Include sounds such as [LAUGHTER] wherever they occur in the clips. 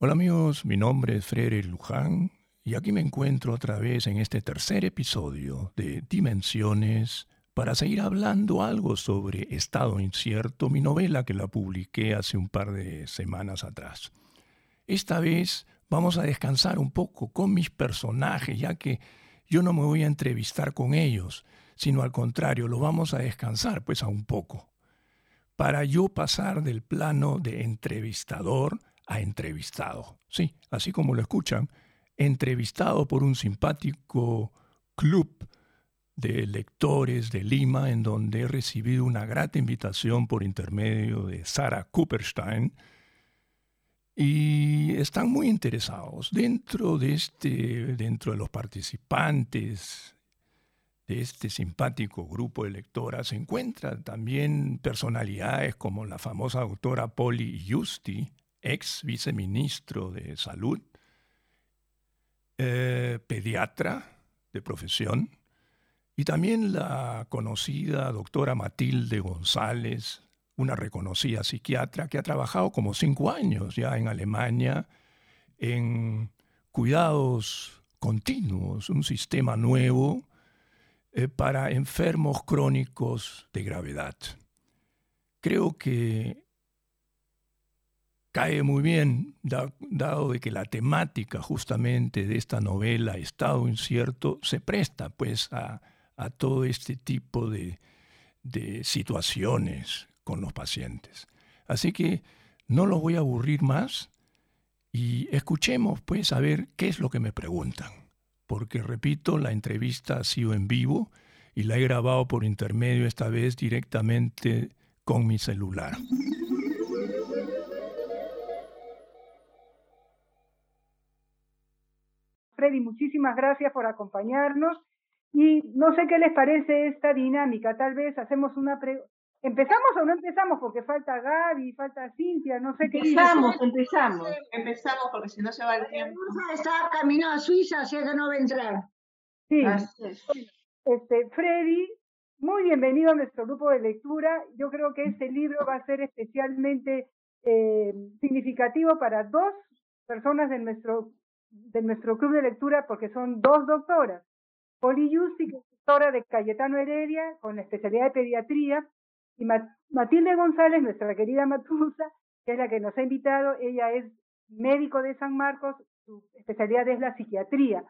Hola amigos, mi nombre es Frederick Luján y aquí me encuentro otra vez en este tercer episodio de Dimensiones para seguir hablando algo sobre Estado Incierto, mi novela que la publiqué hace un par de semanas atrás. Esta vez vamos a descansar un poco con mis personajes, ya que yo no me voy a entrevistar con ellos, sino al contrario, lo vamos a descansar pues a un poco, para yo pasar del plano de entrevistador a entrevistado. Sí, así como lo escuchan, entrevistado por un simpático club de lectores de Lima, en donde he recibido una grata invitación por intermedio de Sara Cooperstein, y están muy interesados. Dentro de, este, dentro de los participantes de este simpático grupo de lectoras se encuentran también personalidades como la famosa doctora Polly Justi, ex viceministro de Salud, eh, pediatra de profesión, y también la conocida doctora Matilde González, una reconocida psiquiatra que ha trabajado como cinco años ya en Alemania en cuidados continuos, un sistema nuevo eh, para enfermos crónicos de gravedad. Creo que cae muy bien, dado de que la temática justamente de esta novela, Estado Incierto, se presta pues a, todo este tipo de, de situaciones con los pacientes. Así que no los voy a aburrir más y escuchemos pues a ver qué es lo que me preguntan. Porque repito, la entrevista ha sido en vivo y la he grabado por intermedio esta vez directamente con mi celular. Freddy, muchísimas gracias por acompañarnos. Y no sé qué les parece esta dinámica. Tal vez hacemos una pregunta. ¿Empezamos o no empezamos? Porque falta Gaby, falta Cintia, no sé qué. Empezamos, empezamos. Empezamos porque si no se va el tiempo. Está camino a Suiza, así que no va a entrar. Sí. Este, Freddy, muy bienvenido a nuestro grupo de lectura. Yo creo que este libro va a ser especialmente eh, significativo para dos personas de nuestro de nuestro club de lectura porque son dos doctoras. Poli Yusti, que es doctora de Cayetano Heredia, con la especialidad de pediatría, y Matilde González, nuestra querida Matusa, que es la que nos ha invitado. Ella es médico de San Marcos, su especialidad es la psiquiatría.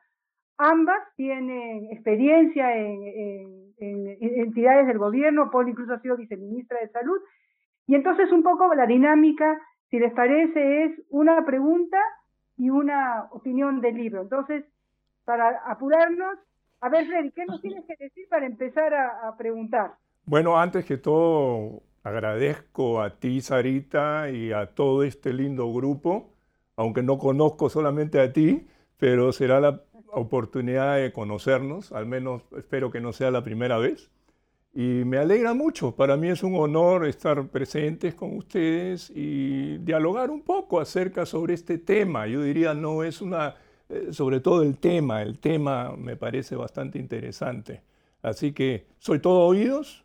Ambas tienen experiencia en, entidades del gobierno, Poli incluso ha sido viceministra de Salud. Y entonces un poco la dinámica, si les parece, es una pregunta y una opinión del libro. Entonces, para apurarnos, a ver, Freddy, ¿qué nos tienes que decir para empezar a, preguntar? Bueno, antes que todo, agradezco a ti, Sarita, y a todo este lindo grupo, aunque no conozco solamente a ti, pero será la oportunidad de conocernos, al menos espero que no sea la primera vez. Y me alegra mucho, para mí es un honor estar presentes con ustedes y dialogar un poco acerca sobre este tema. Yo diría, no es una, eh, sobre todo el tema, el tema me parece bastante interesante. Así que soy todo oídos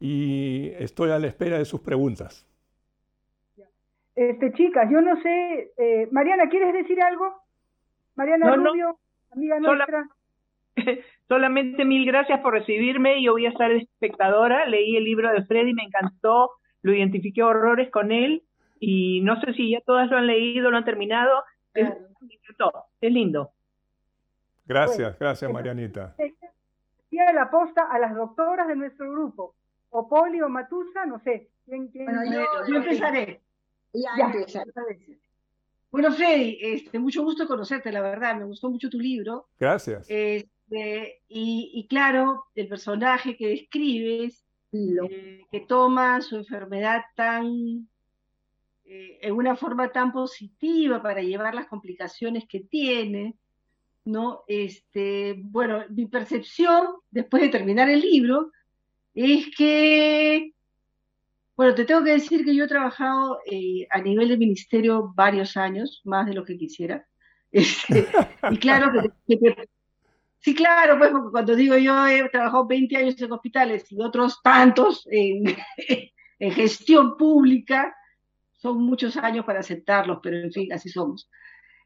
y estoy a la espera de sus preguntas. Este, chicas, yo no sé, eh, Mariana, ¿quieres decir algo? Mariana Rubio, amiga nuestra. [LAUGHS] Solamente mil gracias por recibirme. Yo voy a estar espectadora. Leí el libro de Freddy, me encantó. Lo identifiqué horrores con él. Y no sé si ya todas lo han leído, lo han terminado. Es, es lindo. Gracias, gracias Marianita. Y la posta a las doctoras de nuestro grupo, o Poli o Matusa, no sé. ¿quién, bueno, yo, empezaré. Ya, Bueno, Freddy, este, mucho gusto conocerte, la verdad, me gustó mucho tu libro. Gracias. Eh, y, claro, el personaje que describes, eh, que toma su enfermedad tan, eh, en una forma tan positiva para llevar las complicaciones que tiene, ¿no? Este, bueno, mi percepción, después de terminar el libro, es que, bueno, te tengo que decir que yo he trabajado eh, a nivel de ministerio varios años, más de lo que quisiera. [LAUGHS] Este, y claro que, que, Sí, claro, pues cuando digo yo he trabajado 20 años en hospitales y otros tantos en, [LAUGHS] gestión pública, son muchos años para aceptarlos, pero en fin, así somos.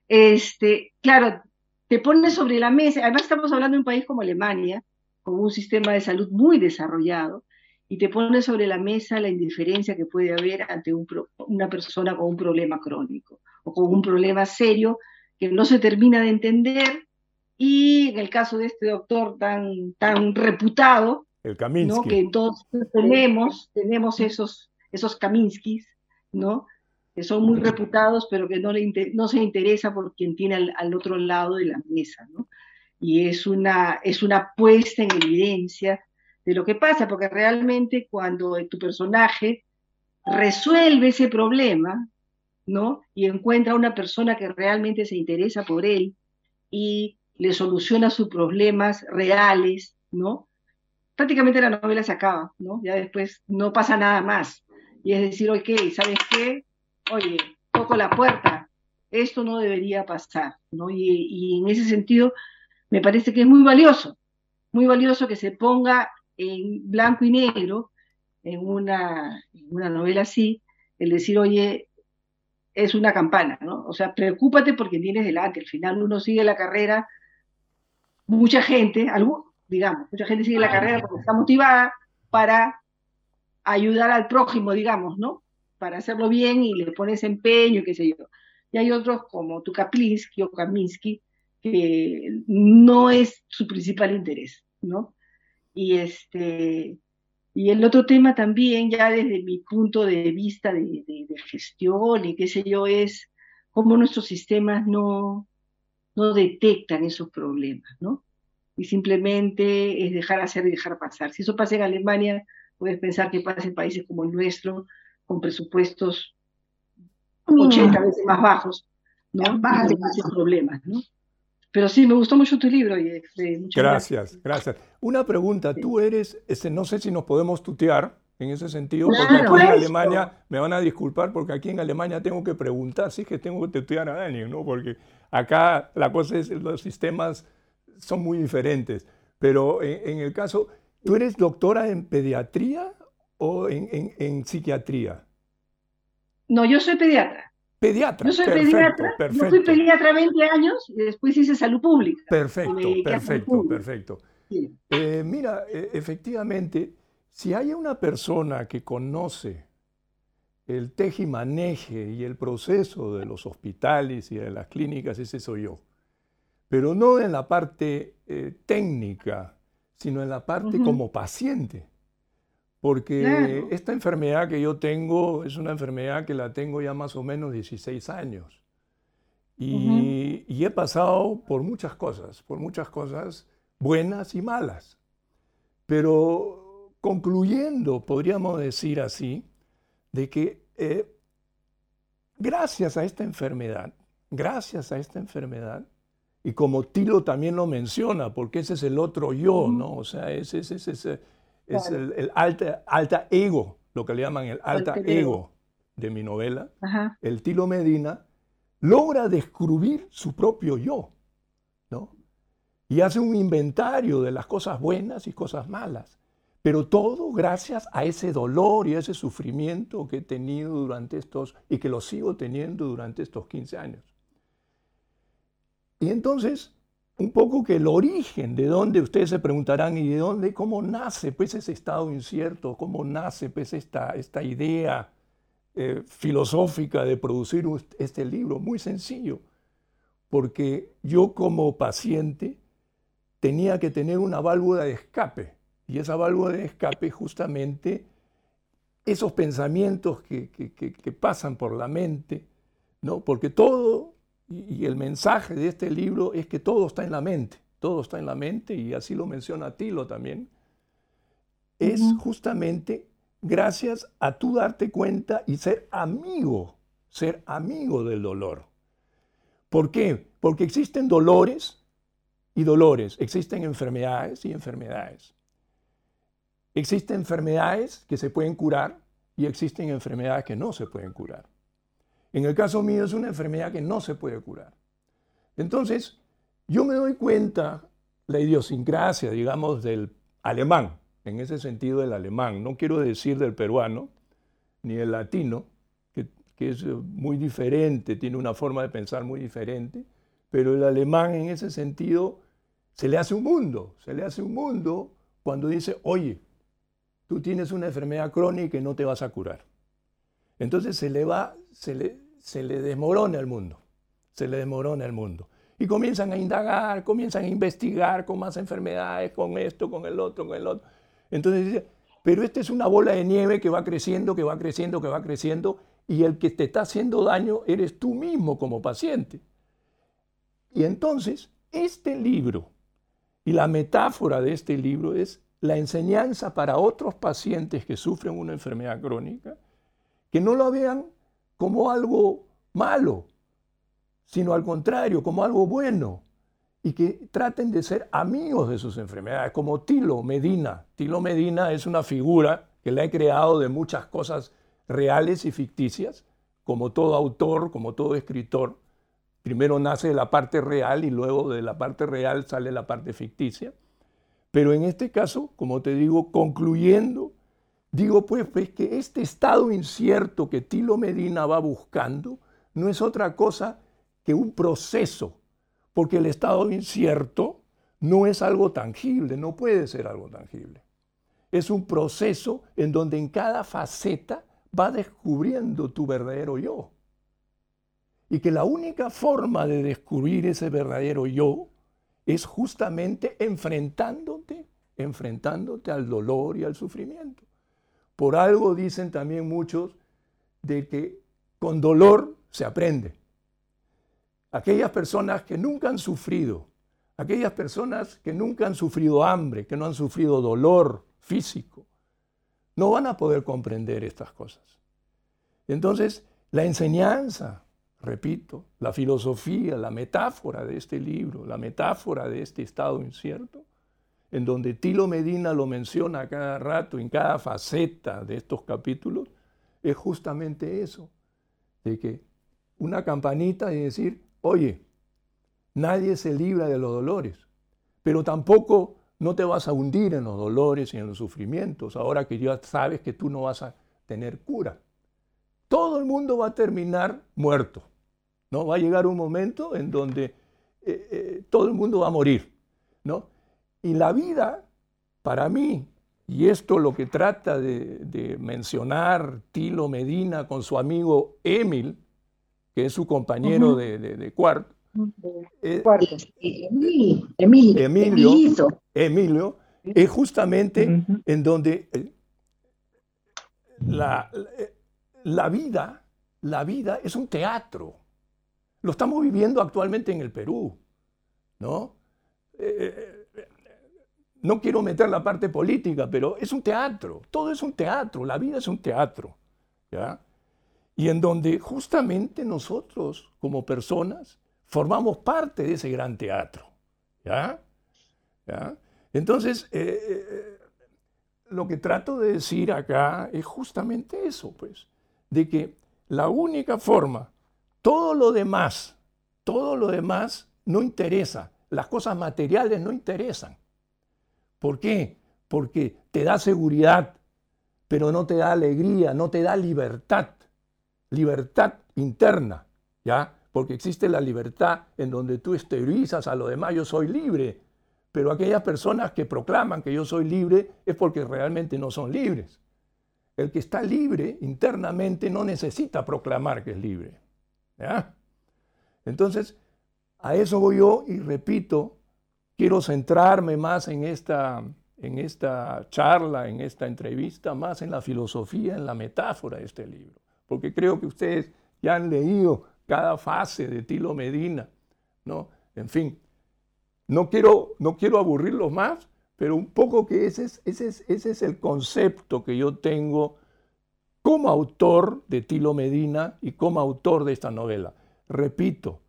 este, claro, te pone sobre la mesa, además estamos hablando de un país como Alemania, con un sistema de salud muy desarrollado, y te pone sobre la mesa la indiferencia que puede haber ante una persona con un problema crónico o con un problema serio que no se termina de entender y en el caso de este doctor tan, tan reputado, el Kaminsky. que entonces tenemos, tenemos esos, esos Kaminskis, ¿no? que son muy reputados, pero que no, le no se interesa por quien tiene al, otro lado de la mesa. ¿no? Y es una, es una puesta en evidencia de lo que pasa, porque realmente cuando tu personaje resuelve ese problema, ¿no? Y encuentra a una persona que realmente se interesa por él y le soluciona sus problemas reales, ¿no? Prácticamente la novela se acaba, ¿no? Ya después no pasa nada más. Y es decir, ok, ¿sabes qué? Oye, toco la puerta, esto no debería pasar, ¿no? Y, y en ese sentido, me parece que es muy valioso, muy valioso que se ponga en blanco y negro en una, una novela así, el decir, oye, es una campana, ¿no? O sea, preocúpate porque tienes delante, al final uno sigue la carrera, mucha gente, algún, digamos, mucha gente sigue la carrera porque está motivada para ayudar al prójimo, digamos, ¿no? Para hacerlo bien y le pones empeño qué sé yo. Y hay otros como tu Kaplinsky o Kaminsky, que no es su principal interés, ¿no? Y este, y el otro tema también, ya desde mi punto de vista de, gestión y qué sé yo, es cómo nuestros sistemas no, no detectan esos problemas, ¿no? Y simplemente es dejar hacer y dejar pasar. Si eso pasa en Alemania, puedes pensar que pasa en países como el nuestro, con presupuestos 80 mm. veces más bajos, ¿no? Bajas de problemas, ¿no? Pero sí, me gustó mucho tu libro. Y, este, gracias, gracias, Una pregunta, tú eres, este, no sé si nos podemos tutear en ese sentido, porque aquí en Alemania, me van a disculpar, porque aquí en Alemania tengo que preguntar si es que tengo que tutear a alguien, ¿no? Porque acá la cosa es, los sistemas son muy diferentes. Pero en, el caso, ¿tú eres doctora en pediatría o en, en psiquiatría? No, yo soy pediatra. Pediatra. Yo soy pediatra, yo fui pediatra 20 años y después hice salud pública. Perfecto, perfecto, perfecto. Eh, mira, e, efectivamente, si hay una persona que conoce el tejimaneje y el proceso de los hospitales y de las clínicas, ese soy yo. Pero no en la parte eh, técnica, sino en la parte como paciente. Porque esta enfermedad que yo tengo es una enfermedad que la tengo ya más o menos 16 años. Y, he pasado por muchas cosas, por muchas cosas buenas y malas. Pero concluyendo, podríamos decir así, de que eh, gracias a esta enfermedad, gracias a esta enfermedad, y como Tilo también lo menciona, porque ese es el otro yo, ¿no? O sea, ese es ese es el, alta, alta, ego, lo que le llaman el alta ego de mi novela. El Tilo Medina logra descubrir su propio yo, ¿no? Y hace un inventario de las cosas buenas y cosas malas. Pero todo gracias a ese dolor y a ese sufrimiento que he tenido durante estos, y que lo sigo teniendo durante estos 15 años. Y entonces un poco que el origen, de dónde ustedes se preguntarán y de dónde, cómo nace pues ese estado incierto, cómo nace pues esta, esta idea eh, filosófica de producir este libro. Muy sencillo, porque yo como paciente tenía que tener una válvula de escape y esa válvula de escape justamente esos pensamientos que, que, que pasan por la mente, ¿no? porque todo y, el mensaje de este libro es que todo está en la mente, todo está en la mente y así lo menciona Tilo también. Es justamente gracias a tú darte cuenta y ser amigo, ser amigo del dolor. ¿Por qué? Porque existen dolores y dolores, existen enfermedades y enfermedades. Existen enfermedades que se pueden curar y existen enfermedades que no se pueden curar. En el caso mío es una enfermedad que no se puede curar. Entonces, yo me doy cuenta la idiosincrasia, digamos, del alemán, en ese sentido del alemán, no quiero decir del peruano ni del latino, que que es eh, muy diferente, tiene una forma de pensar muy diferente, pero el alemán en ese sentido se le hace un mundo, se le hace un mundo cuando dice, oye, tú tienes una enfermedad crónica y no te vas a curar. Entonces se le va, se le, se le desmorona el mundo, se le desmorona el mundo. Y comienzan a indagar, comienzan a investigar con más enfermedades, con esto, con el otro, con el otro. Entonces dice, pero esta es una bola de nieve que va creciendo, que va creciendo, que va creciendo, y el que te está haciendo daño eres tú mismo como paciente. Y entonces, este libro y la metáfora de este libro es la enseñanza para otros pacientes que sufren una enfermedad crónica, que no lo vean como algo malo, sino al contrario, como algo bueno, y que traten de ser amigos de sus enfermedades, como Tilo Medina. Tilo Medina es una figura que le he creado de muchas cosas reales y ficticias, como todo autor, como todo escritor. Primero nace de la parte real y luego de la parte real sale la parte ficticia. Pero en este caso, como te digo, concluyendo, digo pues, pues que este estado incierto que Tilo Medina va buscando no es otra cosa que un proceso, porque el estado incierto no es algo tangible, no puede ser algo tangible. Es un proceso en donde en cada faceta va descubriendo tu verdadero yo. Y que la única forma de descubrir ese verdadero yo es justamente enfrentándote, enfrentándote al dolor y al sufrimiento. Por algo dicen también muchos de que con dolor se aprende. Aquellas personas que nunca han sufrido, aquellas personas que nunca han sufrido hambre, que no han sufrido dolor físico, no van a poder comprender estas cosas. Entonces, la enseñanza repito, la filosofía, la metáfora de este libro, la metáfora de este estado incierto, en donde Tilo Medina lo menciona a cada rato, en cada faceta de estos capítulos, es justamente eso, de que una campanita y decir, oye, nadie se libra de los dolores, pero tampoco no te vas a hundir en los dolores y en los sufrimientos, ahora que ya sabes que tú no vas a tener cura. Todo el mundo va a terminar muerto. ¿No? Va a llegar un momento en donde eh, eh, todo el mundo va a morir, ¿no? Y la vida, para mí, y esto lo que trata de, mencionar Tilo Medina con su amigo Emil, que es su compañero de, cuarto, eh, Emilio, Emilio, es justamente en donde la, la vida, la vida es un teatro. Lo estamos viviendo actualmente en el Perú, ¿no? Eh, eh, no quiero meter la parte política, pero es un teatro, todo es un teatro, la vida es un teatro, ¿ya? Y en donde justamente nosotros, como personas, formamos parte de ese gran teatro, ¿ya? Entonces, eh, lo que trato de decir acá es justamente eso, pues, de que la única forma todo lo demás, todo lo demás no interesa. Las cosas materiales no interesan. ¿Por qué? Porque te da seguridad, pero no te da alegría, no te da libertad. Libertad interna, ¿ya? Porque existe la libertad en donde tú exteriorizas a lo demás, yo soy libre. Pero aquellas personas que proclaman que yo soy libre es porque realmente no son libres. El que está libre internamente no necesita proclamar que es libre. Entonces, a eso voy yo y repito, quiero centrarme más en esta, en esta charla, en esta entrevista, más en la filosofía, en la metáfora de este libro, porque creo que ustedes ya han leído cada fase de Tilo Medina, ¿no? En fin, no quiero, no quiero aburrirlos más, pero un poco que ese es, ese, es, ese es el concepto que yo tengo como autor de Tilo Medina y como autor de esta novela. Repito,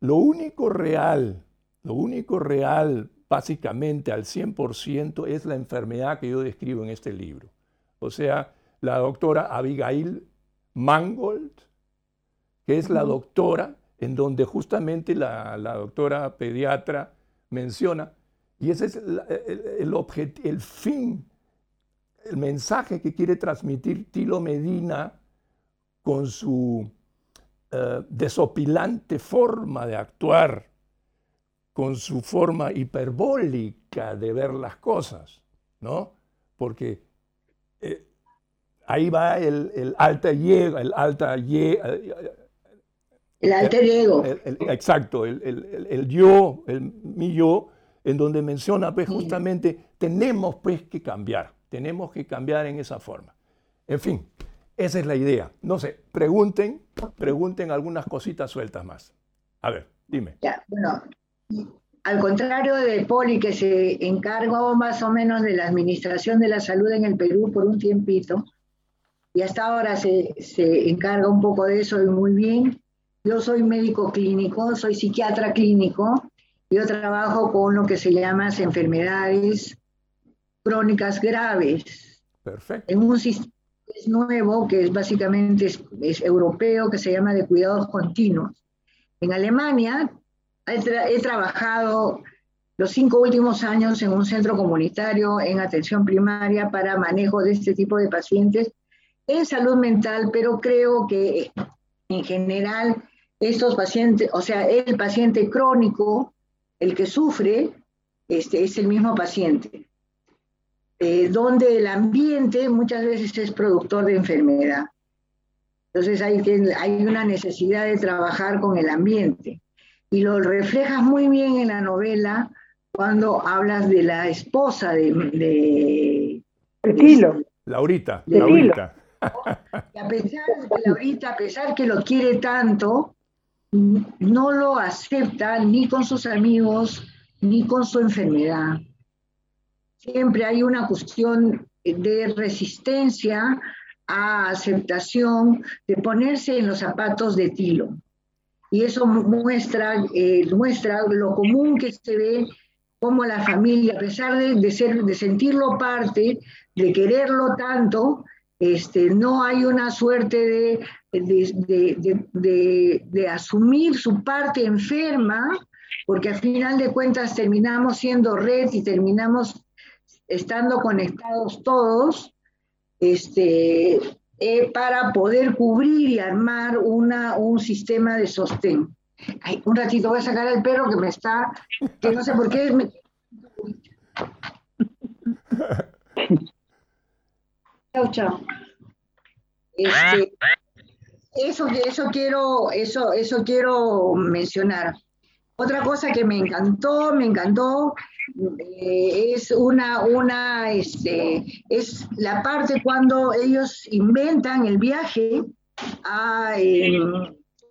lo único real, lo único real básicamente al 100% es la enfermedad que yo describo en este libro. O sea, la doctora Abigail Mangold, que es la doctora en donde justamente la, doctora pediatra menciona, y ese es el, el, el fin el mensaje que quiere transmitir Tilo Medina con su eh, desopilante forma de actuar, con su forma hiperbólica de ver las cosas, ¿no? Porque eh, ahí va el, alta y el alta y el alter ego. exacto, el, yo, el mi yo, en donde menciona pues justamente, tenemos pues que cambiar, tenemos que cambiar en esa forma. En fin, esa es la idea. No sé, pregunten, pregunten algunas cositas sueltas más. A ver, dime. Ya, bueno, al contrario de Poli, que se encargó más o menos de la administración de la salud en el Perú por un tiempito, y hasta ahora se, se encarga un poco de eso y muy bien, yo soy médico clínico, soy psiquiatra clínico. Yo trabajo con lo que se llama enfermedades crónicas graves. Perfecto. En un sistema nuevo que es básicamente es, europeo, que se llama de cuidados continuos. En Alemania he, trabajado los cinco últimos años en un centro comunitario en atención primaria para manejo de este tipo de pacientes en salud mental, pero creo que en general estos pacientes, o sea, el paciente crónico, el que sufre, este, es el mismo paciente, eh, donde el ambiente muchas veces es productor de enfermedad. Entonces hay, hay una necesidad de trabajar con el ambiente. Y lo reflejas muy bien en la novela cuando hablas de la esposa de... de, Laurita, Laurita. [LAUGHS] a pesar de Laurita, a pesar que lo quiere tanto, no lo acepta ni con sus amigos ni con su enfermedad. Siempre hay una cuestión de resistencia a aceptación, de ponerse en los zapatos de Tilo. Y eso muestra, eh, muestra lo común que se ve como la familia, a pesar de, ser, de sentirlo parte, de quererlo tanto, este, no hay una suerte de, de, asumir su parte enferma, porque al final de cuentas terminamos siendo red y terminamos estando conectados todos, este, eh, para poder cubrir y armar una, un sistema de sostén. un ratito voy a sacar al perro que me está, que no sé por qué. Me... Chao, chao. Este, eso, eso, quiero, eso, eso quiero mencionar. Otra cosa que me encantó, me encantó, eh, es una, una, este, es la parte cuando ellos inventan el viaje, a,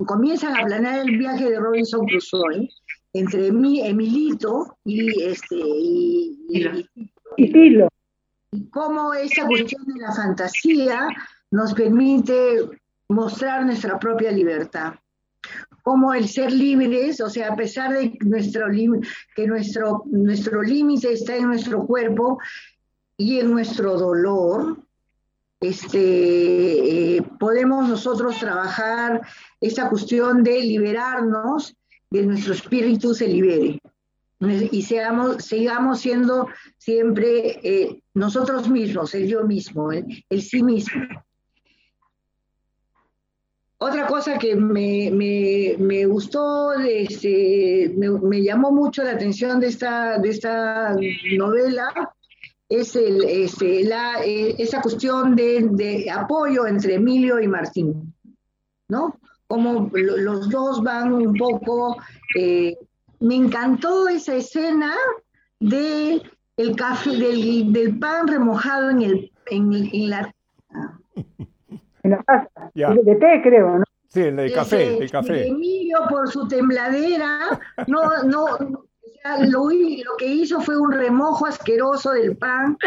comienzan a planear el viaje de Robinson Crusoe entre mi, Emilito y este y, y, y, cómo esa cuestión de la fantasía nos permite mostrar nuestra propia libertad. Como el ser libres, o sea, a pesar de nuestro, que nuestro, nuestro límite está en nuestro cuerpo y en nuestro dolor, este, eh, podemos nosotros trabajar esa cuestión de liberarnos, de nuestro espíritu se libere y seamos, sigamos siendo siempre eh, nosotros mismos, el yo mismo, el, el sí mismo. Otra cosa que me, me, gustó, este, me, llamó mucho la atención de esta, de esta novela es el, este, la, eh, esa cuestión de, apoyo entre Emilio y Martín, ¿no? Como los dos van un poco... Eh, me encantó esa escena de el café, del, del pan remojado en, el, en, en la en la casa. De té, creo, ¿no? Sí, el de café, el café. Emilio, por su tembladera, no, no, o sea, lo, lo, que hizo fue un remojo asqueroso del pan.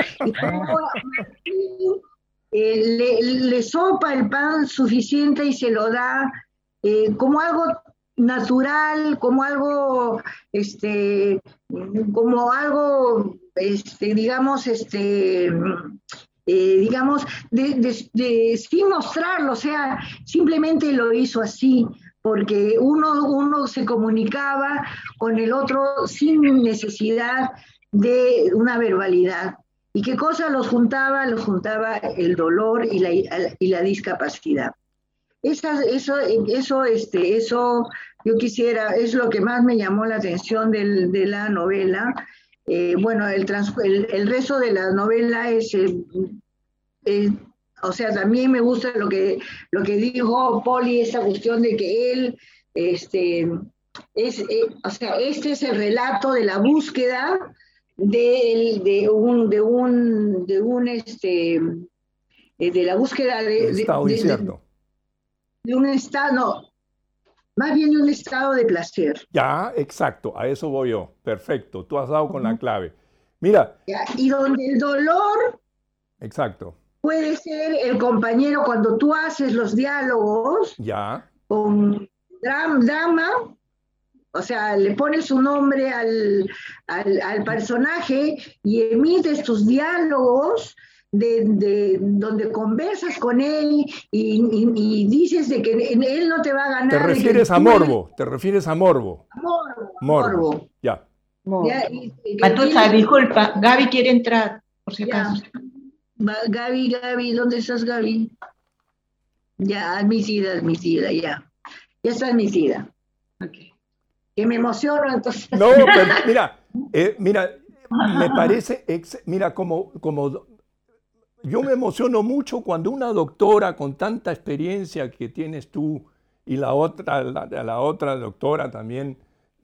Y [LAUGHS] eh, le, le, sopa el pan suficiente y se lo da eh, como algo natural, como algo, este, como algo, este, digamos, este, eh, digamos, de, sin mostrarlo, o sea, simplemente lo hizo así, porque uno, uno se comunicaba con el otro sin necesidad de una verbalidad. ¿Y qué cosa los juntaba? Los juntaba el dolor y la, y la discapacidad. esa, eso, eso, este, eso, yo quisiera, es lo que más me llamó la atención del, de la novela. Eh, bueno, el, el, el, resto de la novela es, eh, o sea, también me gusta lo que, lo que dijo Poli, esa cuestión de que él, este, es, o sea, este es el relato de la búsqueda de, de un, de un, de un, este, de la búsqueda de, de, de un estado, más bien un estado de placer. Ya, exacto, a eso voy yo. Perfecto, tú has dado con la clave. Mira. y donde el dolor. Exacto. Puede ser el compañero cuando tú haces los diálogos. Ya. Con drama, o sea, le pones un nombre al, al, al personaje y emites tus diálogos de, donde conversas con él y, dices de que él no te va a ganar. Te refieres a morbo, te refieres a morbo. Morbo. Morbo. Ya. Ya, disculpa, Gaby quiere entrar, por si acaso. Gaby, Gaby, ¿dónde estás, Gaby? Ya, admitida, admitida, ya. Ya está admitida. Okay. Que me emociono, entonces. No, pero [LAUGHS] mira, eh, mira, me parece, mira, como, como yo me emociono mucho cuando una doctora con tanta experiencia que tienes tú y la otra, la, otra doctora también,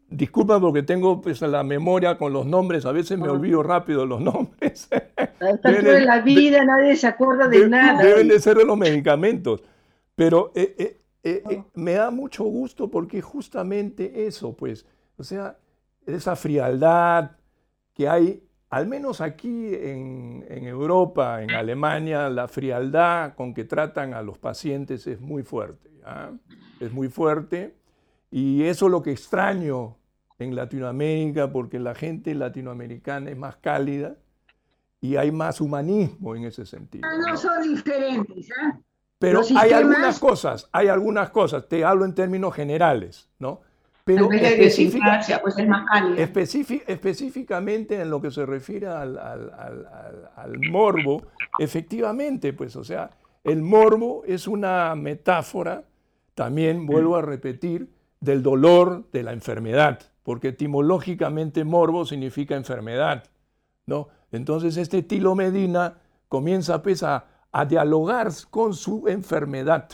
disculpa porque tengo pues, la memoria con los nombres, a veces me ah. olvido rápido los [LAUGHS] nombres. de la vida nadie se acuerda de, nada. Deben de ser de los medicamentos. Pero eh, eh, eh, ah. me da mucho gusto porque justamente eso, pues, o sea, esa frialdad que hay al menos aquí en, Europa, en Alemania, la frialdad con que tratan a los pacientes es muy fuerte. Es muy fuerte. Y eso es lo que extraño en Latinoamérica, porque la gente latinoamericana es más cálida y hay más humanismo en ese sentido. Ah, no, son diferentes. ¿eh? Pero hay algunas cosas, hay algunas cosas, te hablo en términos generales, ¿no? Pero específica, pues es más específicamente en lo que se refiere al, al, al, morbo, efectivamente, pues, o sea, el morbo es una metáfora, también vuelvo a repetir, del dolor de la enfermedad, porque etimológicamente morbo significa enfermedad, ¿no? Entonces este Tilo Medina comienza pues a, a dialogar con su enfermedad,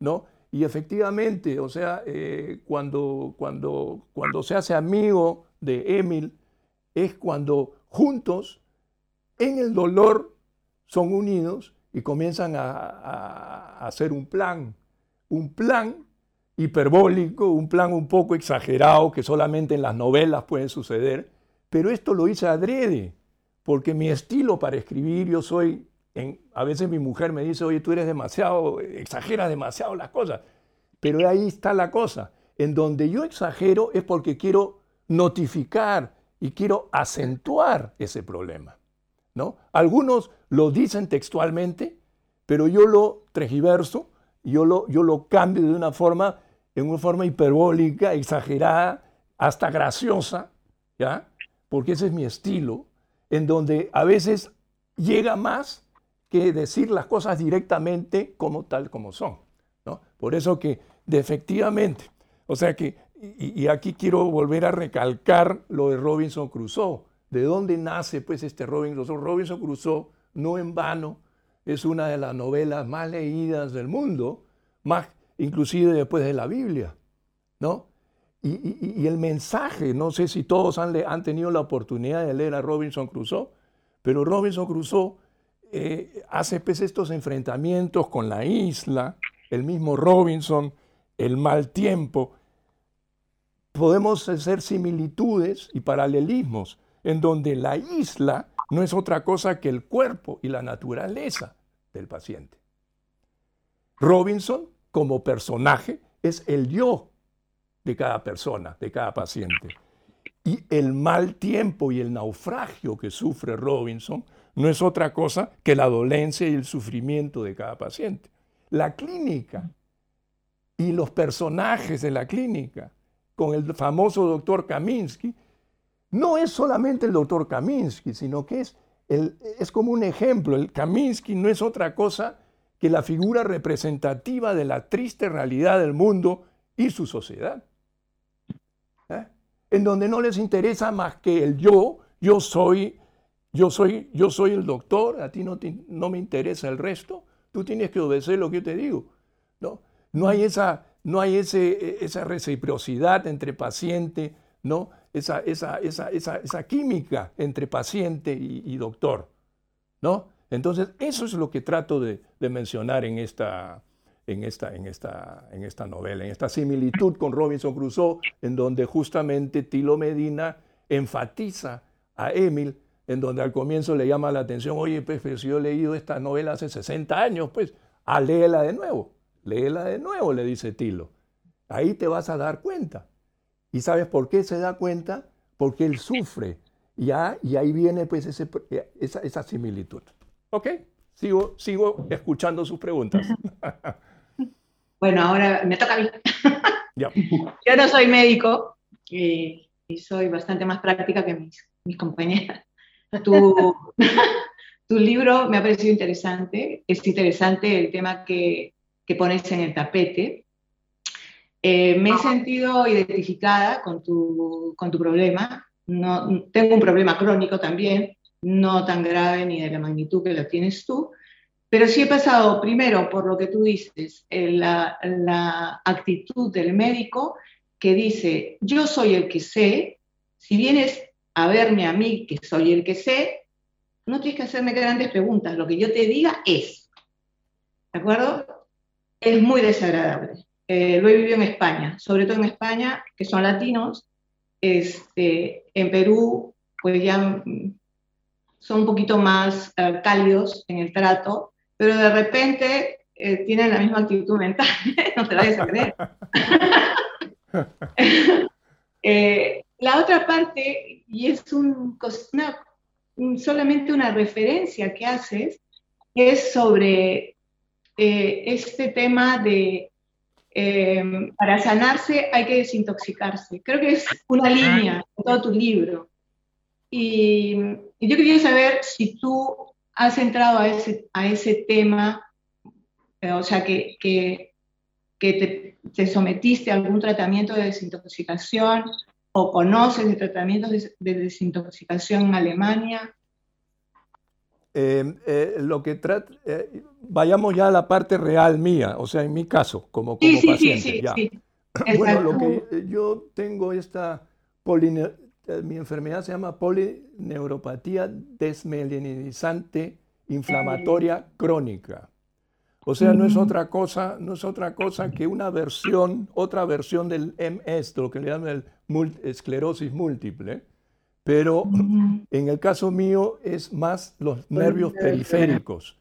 ¿no? Y efectivamente, o sea, eh, cuando, cuando, cuando se hace amigo de Emil, es cuando juntos, en el dolor, son unidos y comienzan a, hacer un plan, un plan hiperbólico, un plan un poco exagerado que solamente en las novelas puede suceder, pero esto lo hice adrede, porque mi estilo para escribir, yo soy a veces mi mujer me dice, oye, tú eres demasiado, exageras demasiado las cosas. Pero ahí está la cosa. En donde yo exagero es porque quiero notificar y quiero acentuar ese problema. ¿no? Algunos lo dicen textualmente, pero yo lo tregiverso, yo lo, yo lo cambio de una forma, en una forma hiperbólica, exagerada, hasta graciosa, ¿ya? Porque ese es mi estilo, en donde a veces llega más que decir las cosas directamente como tal como son. ¿no? Por eso que efectivamente, o sea que, y, aquí quiero volver a recalcar lo de Robinson Crusoe. ¿De dónde nace pues este Robinson Crusoe? Robinson Crusoe, no en vano, es una de las novelas más leídas del mundo, más inclusive después de la Biblia, ¿no? Y, el mensaje, no sé si todos han, tenido la oportunidad de leer a Robinson Crusoe, pero Robinson Crusoe eh, hace pues, estos enfrentamientos con la isla, el mismo Robinson, el mal tiempo. Podemos hacer similitudes y paralelismos en donde la isla no es otra cosa que el cuerpo y la naturaleza del paciente. Robinson, como personaje, es el yo de cada persona, de cada paciente. Y el mal tiempo y el naufragio que sufre Robinson no es otra cosa que la dolencia y el sufrimiento de cada paciente. La clínica y los personajes de la clínica, con el famoso doctor Kaminsky, no es solamente el doctor Kaminsky, sino que es, es como un ejemplo. El Kaminsky no es otra cosa que la figura representativa de la triste realidad del mundo y su sociedad. ¿Eh? En donde no les interesa más que el yo, yo soy, yo soy, yo soy el doctor, a ti no, no me interesa el resto, tú tienes que obedecer lo que yo te digo. No, no hay esa, no hay ese, esa reciprocidad entre paciente, ¿no? Esa, esa, esa, esa química entre paciente y, doctor. ¿no? Entonces, eso es lo que trato de, mencionar en esta, en, esta, en, esta, en esta novela, en esta similitud con Robinson Crusoe, en donde justamente Tilo Medina enfatiza a Emil, en donde al comienzo le llama la atención, oye, pues, si yo he leído esta novela hace 60 años, pues, ah, léela de nuevo léela de nuevo, le dice Tilo. Ahí te vas a dar cuenta. ¿Y sabes por qué se da cuenta? Porque él sufre. Ya, y ahí viene pues ese, esa, similitud. ¿Ok? Sigo, sigo escuchando sus preguntas. [LAUGHS] Bueno, ahora me toca a mí. Yo no soy médico y soy bastante más práctica que mis, mis compañeras. Tu, tu libro me ha parecido interesante. Es interesante el tema que, que pones en el tapete. Eh, me he sentido identificada con tu, con tu problema. No, tengo un problema crónico también, no tan grave ni de la magnitud que lo tienes tú, pero sí he pasado primero por lo que tú dices, la, la actitud del médico que dice, yo soy el que sé, si vienes a verme a mí, que soy el que sé, no tienes que hacerme grandes preguntas, lo que yo te diga es. ¿De acuerdo? es muy desagradable. Eh, lo he vivido en España, sobre todo en España, que son latinos. Este, en Perú, pues ya son un poquito más eh, cálidos en el trato, pero de repente eh, tienen la misma actitud mental, [LAUGHS] no te vayas a creer. [LAUGHS] [LAUGHS] la otra parte, y es un, solamente una referencia que haces, es sobre eh, este tema de eh, para sanarse hay que desintoxicarse. Creo que es una línea de todo tu libro. Y, yo quería saber si tú has entrado a ese, a ese tema, eh, o sea, que, que, que te, sometiste a algún tratamiento de desintoxicación o conoces de tratamientos de, de desintoxicación en Alemania eh, eh, lo que trata, eh, vayamos ya a la parte real mía, o sea, en mi caso, como, como paciente. ya. [CLEARS THROAT] Bueno, lo que yo tengo esta mi enfermedad se llama polineuropatía desmelinizante inflamatoria crónica. O sea, no es otra cosa, no es otra cosa que una versión, otra versión del MS, lo que le llaman el esclerosis múltiple, pero en el caso mío es más los nervios periféricos,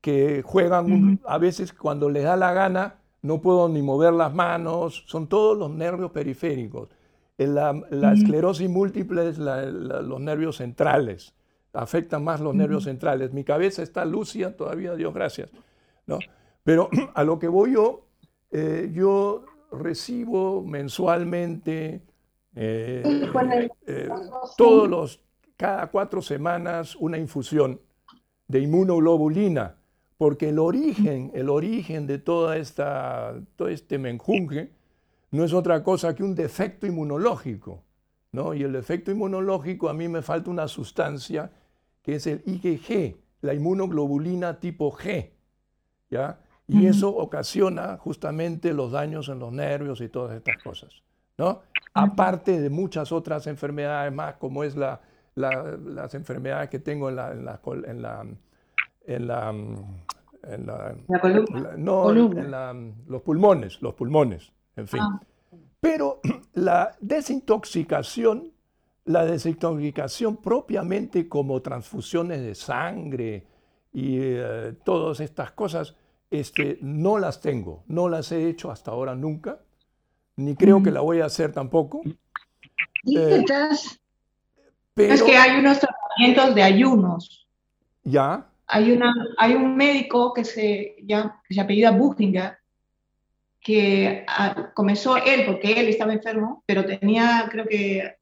que juegan a veces cuando les da la gana, no puedo ni mover las manos, son todos los nervios periféricos. La, esclerosis múltiple es los nervios centrales, afectan más los nervios centrales. Mi cabeza está lúcida todavía, Dios gracias. ¿No? Pero [CLEARS THROAT] a lo que voy yo, eh, yo recibo mensualmente eh, eh, todos los, cada cuatro semanas una infusión de inmunoglobulina, porque el origen, el origen de toda esta, todo este menjunje no es otra cosa que un defecto inmunológico. ¿no? Y el defecto inmunológico, a mí me falta una sustancia que es el IgG, la inmunoglobulina tipo G. ¿ya? Y eso ocasiona justamente los daños en los nervios y todas estas cosas. ¿no? aparte de muchas otras enfermedades más, como es la, las enfermedades que tengo en la, en la, en la, en la, en la, columna. no, en los pulmones, los pulmones, en fin. Ah. Pero [CLEARS THROAT] la desintoxicación, la desintoxicación propiamente como transfusiones de sangre y eh, todas estas cosas, este, no las tengo, no las he hecho hasta ahora nunca ni creo que la voy a hacer tampoco. Eh, pero, es que hay unos tratamientos de ayunos. ¿Ya? Hay, una, hay un médico que se, ya, que se apellida Buchinger, que ah, comenzó él, porque él estaba enfermo, pero tenía, creo que,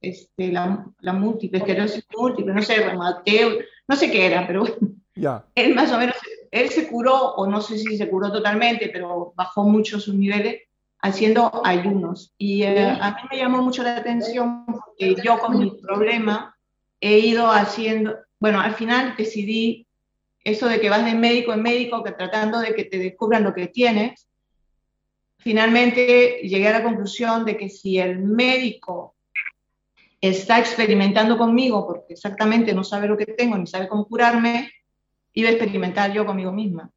este, la, la múltiple, esclerosis múltiple, no sé, remateo, no sé qué era, pero bueno. Ya. Él más o menos él se curó, o no sé si se curó totalmente, pero bajó mucho sus niveles haciendo ayunos. Y eh, a mí me llamó mucho la atención porque yo con mi problema he ido haciendo, bueno, al final decidí eso de que vas de médico en médico, que tratando de que te descubran lo que tienes. Finalmente llegué a la conclusión de que si el médico está experimentando conmigo, porque exactamente no sabe lo que tengo ni sabe cómo curarme, iba a experimentar yo conmigo misma.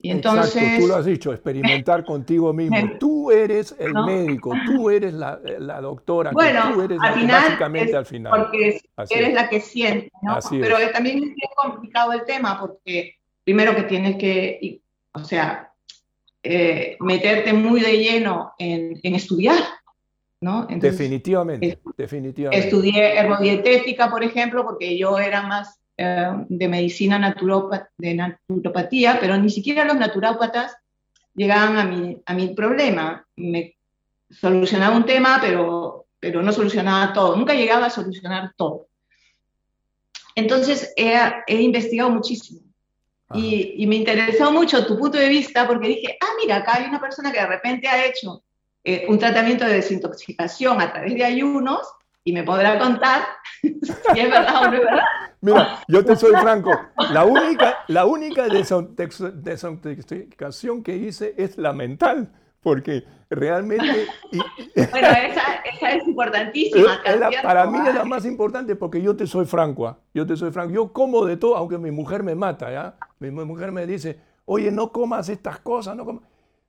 Y entonces, Exacto, tú lo has dicho, experimentar contigo mismo. Tú eres el médico, tú [LAUGHS] eres la, la doctora, bueno, tú eres al final básicamente al final. Porque eres la que siente, ¿no? Pero también es complicado el tema porque primero que tienes que, o sea, eh, meterte muy de lleno en, en estudiar, ¿no? definitivamente, definitivamente. Estudié herbodietética, por ejemplo, porque yo era más eh, de medicina de naturopatía, pero ni siquiera los naturópatas llegaban a mi, a mi problema. Me solucionaba un tema, pero, pero no solucionaba todo. Nunca llegaba a solucionar todo. Entonces he, he investigado muchísimo. Y, y, me interesó mucho tu punto de vista porque dije, ah, mira, acá hay una persona que de repente ha hecho eh, un tratamiento de desintoxicación a través de ayunos y me podrá contar [LAUGHS] si es verdad o no es verdad. Mira, [LAUGHS] yo te soy franco, la única, la única desintoxicación que hice es la mental, porque realmente... bueno, esa, es importantísima. para mí es la más importante porque yo te soy franco, ¿ah? yo te soy franco. Yo como de todo, aunque mi mujer me mata, ¿ya? Mi mujer me dice, oye, no comas estas cosas, no comas...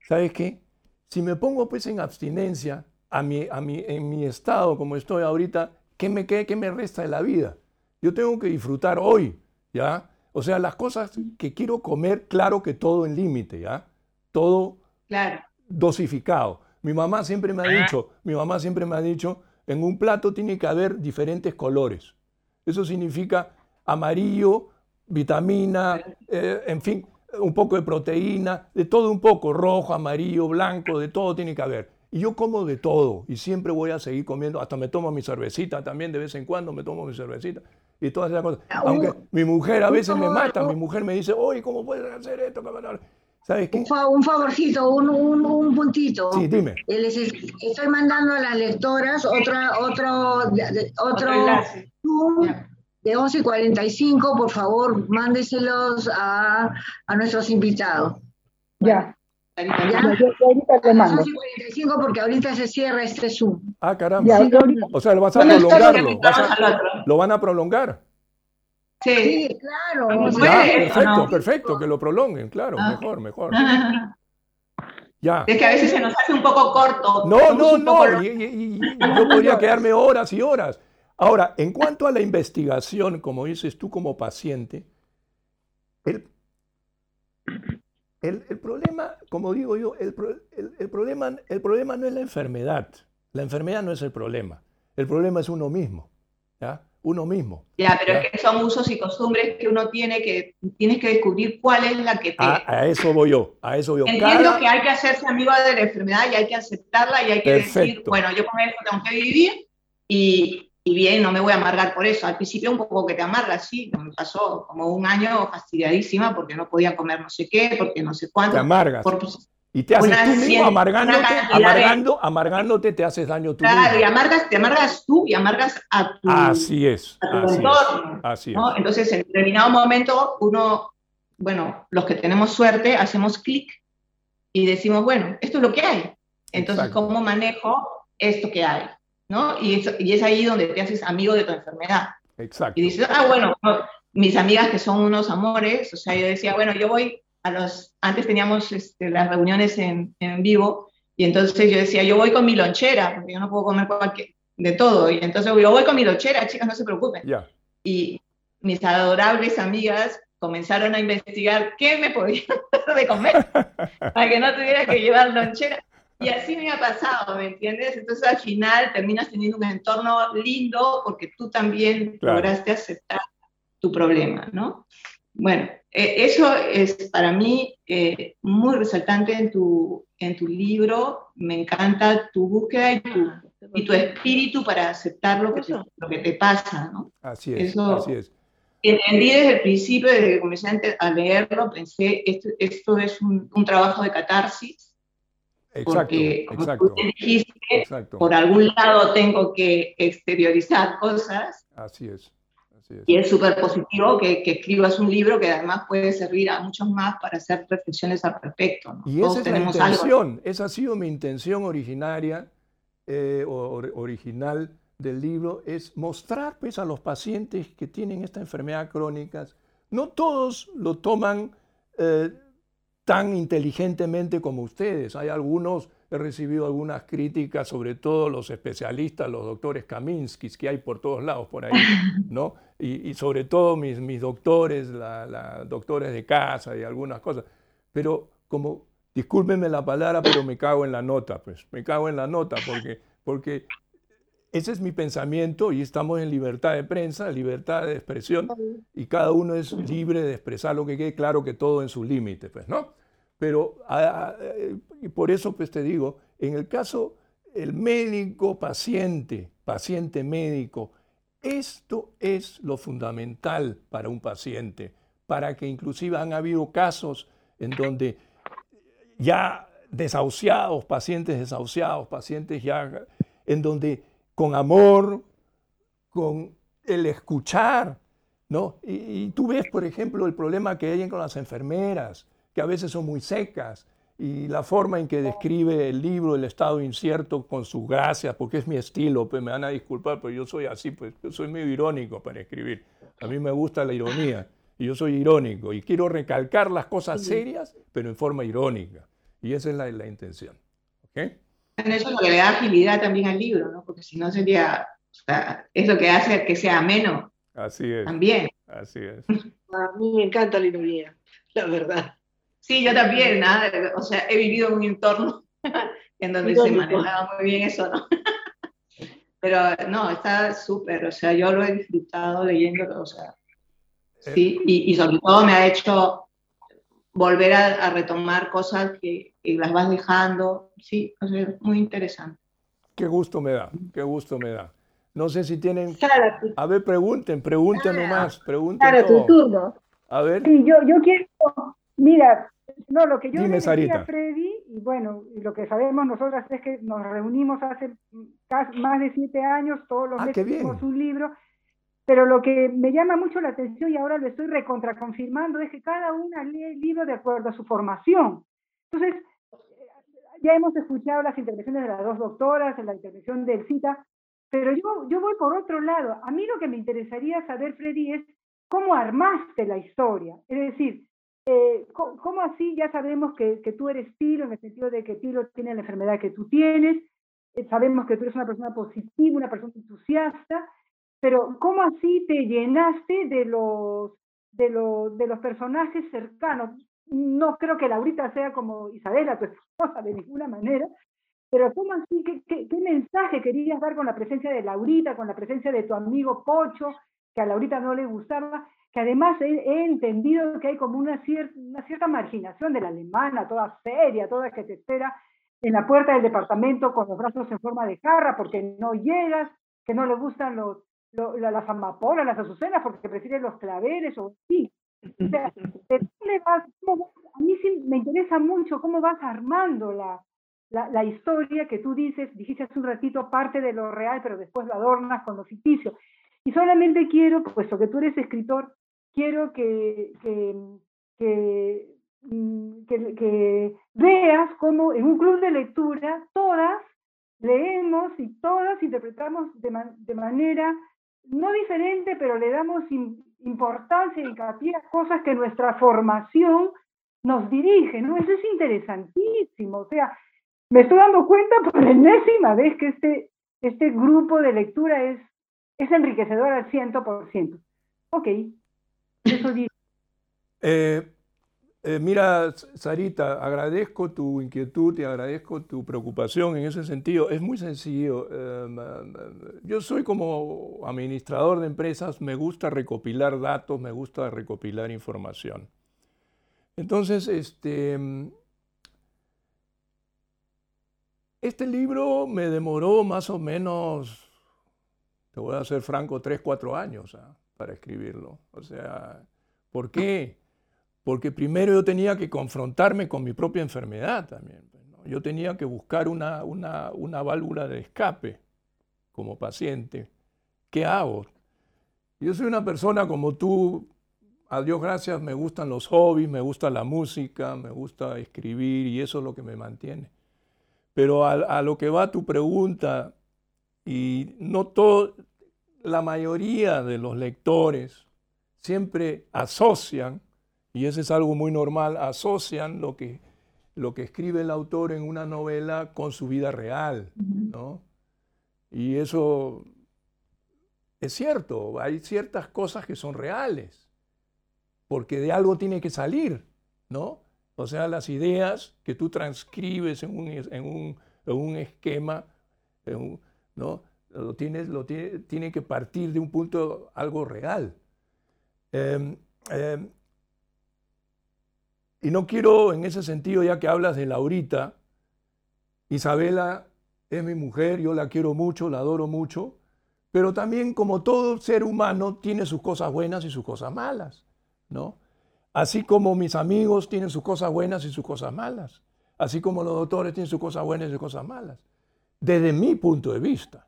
¿Sabes qué? Si me pongo pues en abstinencia, a mi, a mi, en mi estado como estoy ahorita, ¿qué me, qué, qué me resta de la vida? Yo tengo que disfrutar hoy, ¿ya? O sea, las cosas que quiero comer, claro que todo en límite, ¿ya? Todo claro. dosificado. Mi mamá siempre me ha dicho, mi mamá siempre me ha dicho, en un plato tiene que haber diferentes colores. Eso significa amarillo, vitamina, eh, en fin, un poco de proteína, de todo un poco, rojo, amarillo, blanco, de todo tiene que haber. Y yo como de todo y siempre voy a seguir comiendo, hasta me tomo mi cervecita también, de vez en cuando me tomo mi cervecita y todas esas cosas. Ah, Aunque mi mujer a veces me mata, mi mujer me dice, oye, ¿cómo puedes hacer esto? ¿Sabes qué? Un, favorcito, un, un, puntito. Sí, dime. Estoy mandando a las lectoras otra, otro, otro, de 11.45, por favor, mándeselos a, a nuestros invitados. Ya. ¿Ya? ahorita te mando. 55 porque ahorita se cierra este Zoom. Ah, caramba. o sea, lo vas a prolongarlo. ¿Lo van a prolongar? Sí, sí claro. perfecto, perfecto, que lo prolonguen, claro, ah. mejor, mejor. Ya. Es que a veces se nos hace un poco corto. No, no, no. Y, yo podría [LAUGHS] quedarme horas y horas. Ahora, en cuanto a la investigación, como dices tú como paciente, el, el, problema, como digo yo, el, problema, el problema no es la enfermedad. La enfermedad no es el problema. El problema es uno mismo. ¿ya? Uno mismo. Ya, pero es que son usos y costumbres que uno tiene que, tienes que descubrir cuál es la que te... A, eso voy yo, a eso voy yo. Entiendo que hay que hacerse amigo de la enfermedad y hay que aceptarla y hay que decir, bueno, yo con eso tengo que vivir y, y bien, no me voy a amargar por eso. Al principio un poco que te amargas, sí, me pasó como un año fastidiadísima porque no podía comer no sé qué, porque no sé cuánto. Te amargas. y te haces tú mismo amargándote, amargando, amargándote te haces daño tú Claro, y amargas, te amargas tú y amargas a tu, así es, así entorno. Es, así es. Entonces, en determinado momento, uno, bueno, los que tenemos suerte, hacemos clic y decimos, bueno, esto es lo que hay. Entonces, ¿cómo manejo esto que hay? ¿No? Y es, y es ahí donde te haces amigo de tu enfermedad. Exacto. Y dices, ah, bueno, mis amigas que son unos amores, o sea, yo decía, bueno, yo voy a los, antes teníamos este, las reuniones en, en, vivo, y entonces yo decía, yo voy con mi lonchera, porque yo no puedo comer cualquier, de todo, y entonces yo voy con mi lonchera, chicas, no se preocupen. Y mis adorables amigas comenzaron a investigar qué me podía [LAUGHS] dar de comer, [LAUGHS] para que no tuviera que llevar lonchera. Y así me ha pasado, ¿me entiendes? Entonces al final terminas teniendo un entorno lindo porque tú también lograste aceptar tu problema, ¿no? Bueno, e, eso es para mí eh, muy resaltante en tu, en tu libro. Me encanta tu búsqueda y tu, y tu espíritu para aceptar lo que, te, lo que te pasa, ¿no? Así es, así es. entendí desde el principio, desde que comencé a leerlo, pensé, esto, esto es un, un, trabajo de catarsis. Exacto, porque, como exacto, tú dijiste, exacto. por algún lado tengo que exteriorizar cosas. Así es. Así es. Y es súper positivo que, que, escribas un libro que además puede servir a muchos más para hacer reflexiones al respecto. ¿no? Y esa es la intención, esa ha sido mi intención originaria, eh, or, original del libro, es mostrar pues, a los pacientes que tienen esta enfermedad crónica, no todos lo toman eh, tan inteligentemente como ustedes, hay algunos he recibido algunas críticas, sobre todo los especialistas, los doctores Kaminskis, que hay por todos lados por ahí, [LAUGHS] ¿no? Y, y sobre todo mis, mis doctores, la, la, doctores de casa y algunas cosas. Pero como, discúlpenme la palabra, pero me cago en la nota, pues, me cago en la nota, porque, porque ese es mi pensamiento y estamos en libertad de prensa, libertad de expresión, y cada uno es libre de expresar lo que quede, claro que todo en su límite, pues, ¿no? Pero a, a, y por eso pues te digo, en el caso el médico paciente, paciente médico, esto es lo fundamental para un paciente, para que inclusive han habido casos en donde ya desahuciados, pacientes desahuciados, pacientes ya en donde con amor, con el escuchar, ¿no? Y, y tú ves, por ejemplo, el problema que hay con las enfermeras, que a veces son muy secas, y la forma en que describe el libro, el estado incierto, con sus gracias, porque es mi estilo, pues me van a disculpar, pero yo soy así, pues yo soy medio irónico para escribir. A mí me gusta la ironía, y yo soy irónico, y quiero recalcar las cosas serias, pero en forma irónica. Y esa es la, la intención. ¿Okay? Eso es lo que le da agilidad también al libro, ¿no? Porque si no sería, o sea, es lo que hace que sea ameno. Así es. También. Así es. [LAUGHS] A mí me encanta la ironía, la verdad. Sí, yo también, nada, o sea, he vivido en un entorno [LAUGHS] en donde se manejaba muy bien eso, ¿no? [LAUGHS] Pero no, está súper, o sea, yo lo he disfrutado leyéndolo, o sea, sí, y, y sobre todo me ha hecho volver a, a retomar cosas que, que, las vas dejando, sí, o sea, muy interesante. Qué gusto me da, qué gusto me da. No sé si tienen... A ver, pregunten, pregunten Ah, nomás, pregunten Claro, todo. tu turno. A ver, Sí, yo, yo quiero, mira, no, lo que yo Dime, le decía Sarita. a Freddy, y bueno, lo que sabemos nosotras es que nos reunimos hace casi más de siete años, todos los Ah, meses hicimos un libro, pero lo que me llama mucho la atención y ahora lo estoy recontraconfirmando es que cada una lee el libro de acuerdo a su formación. Entonces, ya hemos escuchado las intervenciones de las dos doctoras, en la intervención del CITA, pero yo, yo voy por otro lado. A mí lo que me interesaría saber, Freddy, es cómo armaste la historia. Es decir, eh, ¿cómo, ¿cómo, así ya sabemos que, tú eres Tilo, en el sentido de que Tilo tiene la enfermedad que tú tienes? Eh, sabemos que tú eres una persona positiva, una persona entusiasta, pero ¿cómo así te llenaste de los, de los, de los personajes cercanos? No creo que Laurita sea como Isabela, tu esposa, de ninguna manera, pero ¿cómo así? ¿Qué, qué, qué mensaje querías dar con la presencia de Laurita, con la presencia de tu amigo Pocho, que a Laurita no le gustaba? Que además he, he, entendido que hay como una, cier una cierta marginación de la alemana, toda seria, toda que te espera en la puerta del departamento con los brazos en forma de jarra porque no llegas, que no le gustan los, lo, las amapolas, las azucenas porque prefiere los claveles o sí. O sea, [LAUGHS] le vas, a mí sí me interesa mucho cómo vas armando la, la, la, historia que tú dices, dijiste hace un ratito parte de lo real, pero después lo adornas con lo ficticio. Y solamente quiero, puesto que tú eres escritor, quiero que, que, que, que, que veas cómo en un club de lectura todas leemos y todas interpretamos de, man, de manera no diferente, pero le damos in, importancia y hincapié a cosas que nuestra formación nos dirige, ¿no? Eso es interesantísimo. O sea, me estoy dando cuenta por enésima vez que este, este grupo de lectura es, es enriquecedor al 100%. Ok, Eh, eh, mira, Sarita, agradezco tu inquietud y agradezco tu preocupación en ese sentido. Es muy sencillo. Eh, yo soy como administrador de empresas, me gusta recopilar datos, me gusta recopilar información. Entonces, este, este libro me demoró más o menos te voy a ser franco, tres, cuatro años ¿ah? Para escribirlo. O sea, ¿por qué? Porque primero yo tenía que confrontarme con mi propia enfermedad también. Pues, yo tenía que buscar una, una, una válvula de escape como paciente. ¿Qué hago? Yo soy una persona como tú, a Dios gracias, me gustan los hobbies, me gusta la música, me gusta escribir y eso es lo que me mantiene. Pero a, lo que va tu pregunta, y no todo, la mayoría de los lectores siempre asocian, y eso es algo muy normal, asocian lo que, lo que escribe el autor en una novela con su vida real, ¿no? Y eso es cierto, hay ciertas cosas que son reales, porque de algo tiene que salir, ¿no? O sea, las ideas que tú transcribes en un, en un, esquema, ¿no? Lo, tienes, lo tiene, que partir de un punto algo real. Em, em, y no quiero, en ese sentido, ya que hablas de Laurita, Isabela es mi mujer, yo la quiero mucho, la adoro mucho, pero también como todo ser humano tiene sus cosas buenas y sus cosas malas, ¿no? Así como mis amigos tienen sus cosas buenas y sus cosas malas, así como los doctores tienen sus cosas buenas y sus cosas malas, desde mi punto de vista.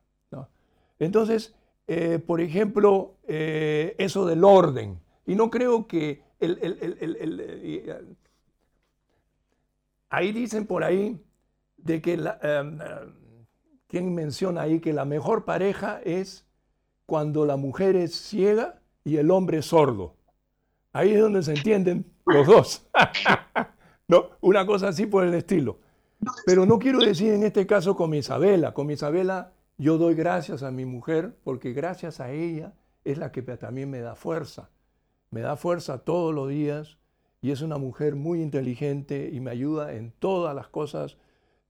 Entonces, eh, por ejemplo, eh, eso del orden, y no creo que eh, ahí dicen por ahí de que la, ¿Quién menciona ahí que la mejor pareja es cuando la mujer es ciega y el hombre es sordo? Ahí es donde se entienden los dos. [LAUGHS] ¿No? Una cosa así por el estilo. Pero no quiero decir en este caso con Isabela. Con Isabela yo doy gracias a mi mujer porque gracias a ella es la que también me da fuerza. Me da fuerza todos los días y es una mujer muy inteligente y me ayuda en todas las cosas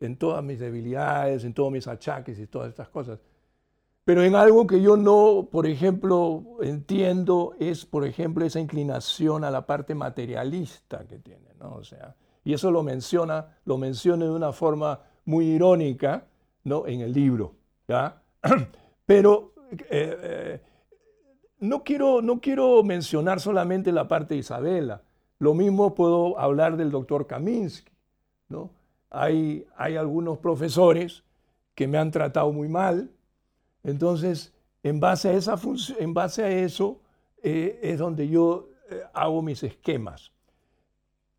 en todas mis debilidades, en todos mis achaques y todas estas cosas. Pero en algo que yo no, por ejemplo, entiendo es, por ejemplo, esa inclinación a la parte materialista que tiene, ¿no? O sea, y eso lo menciona, lo menciona de una forma muy irónica, ¿no? En el libro, ¿ya? [CLEARS THROAT] Pero eh, eh, no, quiero, no quiero mencionar solamente la parte de Isabela. Lo mismo puedo hablar del doctor Kaminsky, ¿no? hay, algunos profesores que me han tratado muy mal. Entonces, en base a, esa en base a eso eh, es donde yo eh, hago mis esquemas.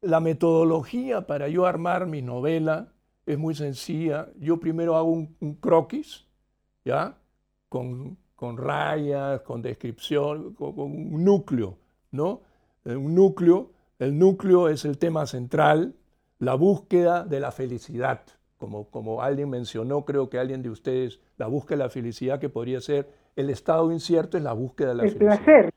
La metodología para yo armar mi novela es muy sencilla. Yo primero hago un, croquis, ¿ya? Con, rayas, con descripción, con, con, un núcleo, ¿no? Eh, un núcleo, el núcleo es el tema central, la búsqueda de la felicidad. Como, como alguien mencionó, creo que alguien de ustedes, la búsqueda de la felicidad que podría ser el estado incierto es la búsqueda de la felicidad. El placer.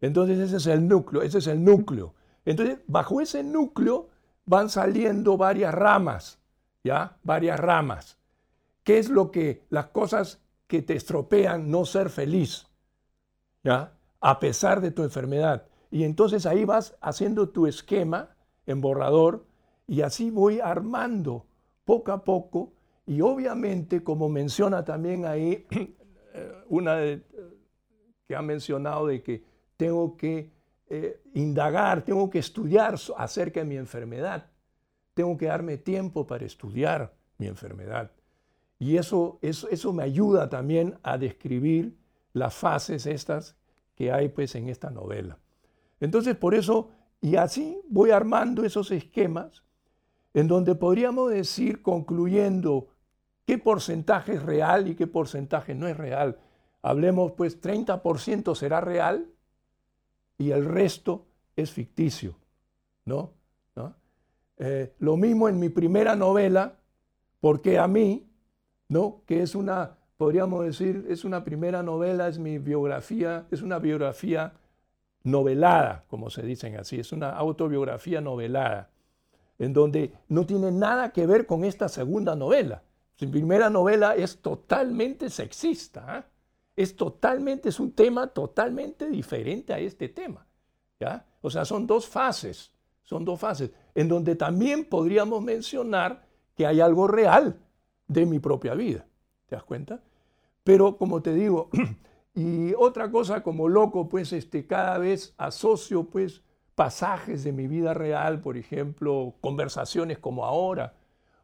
Entonces ese es el núcleo, ese es el núcleo. Entonces, bajo ese núcleo van saliendo varias ramas, ¿ya? Varias ramas. ¿Qué es lo que, las cosas que te estropean no ser feliz, ¿ya? A pesar de tu enfermedad. Y entonces ahí vas haciendo tu esquema en borrador y así voy armando poco a poco y obviamente, como menciona también ahí [CLEARS THROAT] una que ha mencionado de que tengo que eh, indagar, tengo que estudiar acerca de mi enfermedad, tengo que darme tiempo para estudiar mi enfermedad. Y eso, eso, eso me ayuda también a describir las fases estas que hay pues en esta novela. Entonces, por eso, y así voy armando esos esquemas en donde podríamos decir, concluyendo, qué porcentaje es real y qué porcentaje no es real. Hablemos, pues, 30% será real y el resto es ficticio, ¿no? Eh, lo mismo en mi primera novela, porque a mí, ¿no? Que es una, podríamos decir, es una primera novela, es mi biografía, es una biografía novelada, como se dicen así, es una autobiografía novelada en donde no tiene nada que ver con esta segunda novela. Su primera novela es totalmente sexista, ¿ah? es totalmente, es un tema totalmente diferente a este tema. ¿ya? O sea, son dos fases, son dos fases, en donde también podríamos mencionar que hay algo real de mi propia vida. ¿Te das cuenta? Pero como te digo, [CLEARS THROAT] Y otra cosa como loco, pues este, cada vez asocio pues pasajes de mi vida real, por ejemplo, conversaciones como ahora,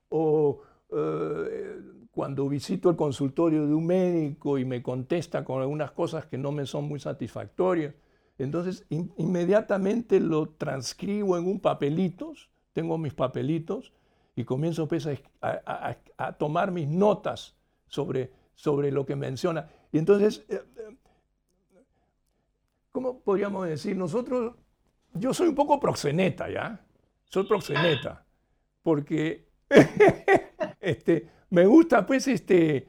o eh, cuando visito el consultorio de un médico y me contesta con algunas cosas que no me son muy satisfactorias. Entonces, inmediatamente lo transcribo en un papelitos, tengo mis papelitos, y comienzo pues, a, tomar mis notas sobre, sobre lo que menciona. Y entonces, eh, eh, ¿cómo podríamos decir? Nosotros, yo soy un poco proxeneta, ¿ya? Soy proxeneta, porque [LAUGHS] este, me gusta, pues, este,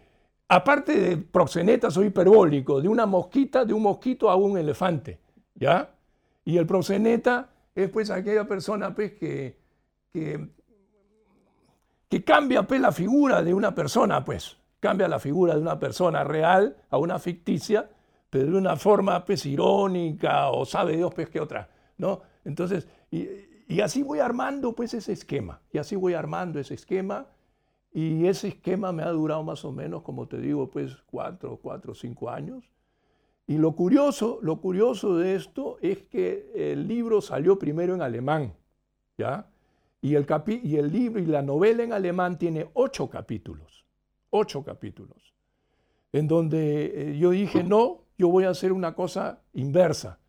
aparte de proxeneta, soy hiperbólico, de una mosquita, de un mosquito a un elefante, ¿ya? Y el proxeneta es, pues, aquella persona, pues, que, cambia, pues, la figura de una persona, pues, cambia la figura de una persona real a una ficticia, pero de una forma, pues, irónica o sabe Dios, pues, que otra, ¿no? Entonces, y, y así voy armando, pues, ese esquema, y así voy armando ese esquema, y ese esquema me ha durado más o menos, como te digo, pues cuatro, cuatro, cinco años. Y lo curioso, lo curioso de esto es que el libro salió primero en alemán, ¿ya? Y el, y el libro y la novela en alemán tiene ocho capítulos, ocho capítulos, en donde eh, yo dije, no, yo voy a hacer una cosa inversa.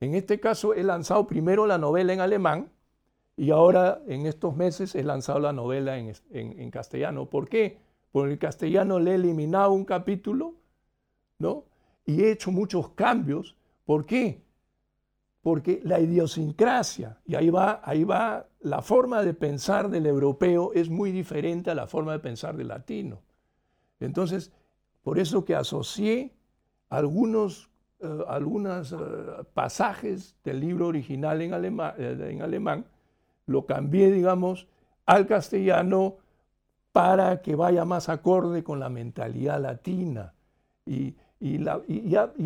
En este caso he lanzado primero la novela en alemán y ahora, en estos meses, he lanzado la novela en, castellano. ¿Por qué? Porque en castellano le he eliminado un capítulo, ¿no? Y he hecho muchos cambios. ¿Por qué? Porque la idiosincrasia, y ahí va, ahí va, la forma de pensar del europeo es muy diferente a la forma de pensar del latino. Entonces, por eso que asocié algunos, eh, algunos eh, pasajes del libro original en, eh, en alemán lo cambié, digamos, al castellano para que vaya más acorde con la mentalidad latina. Y,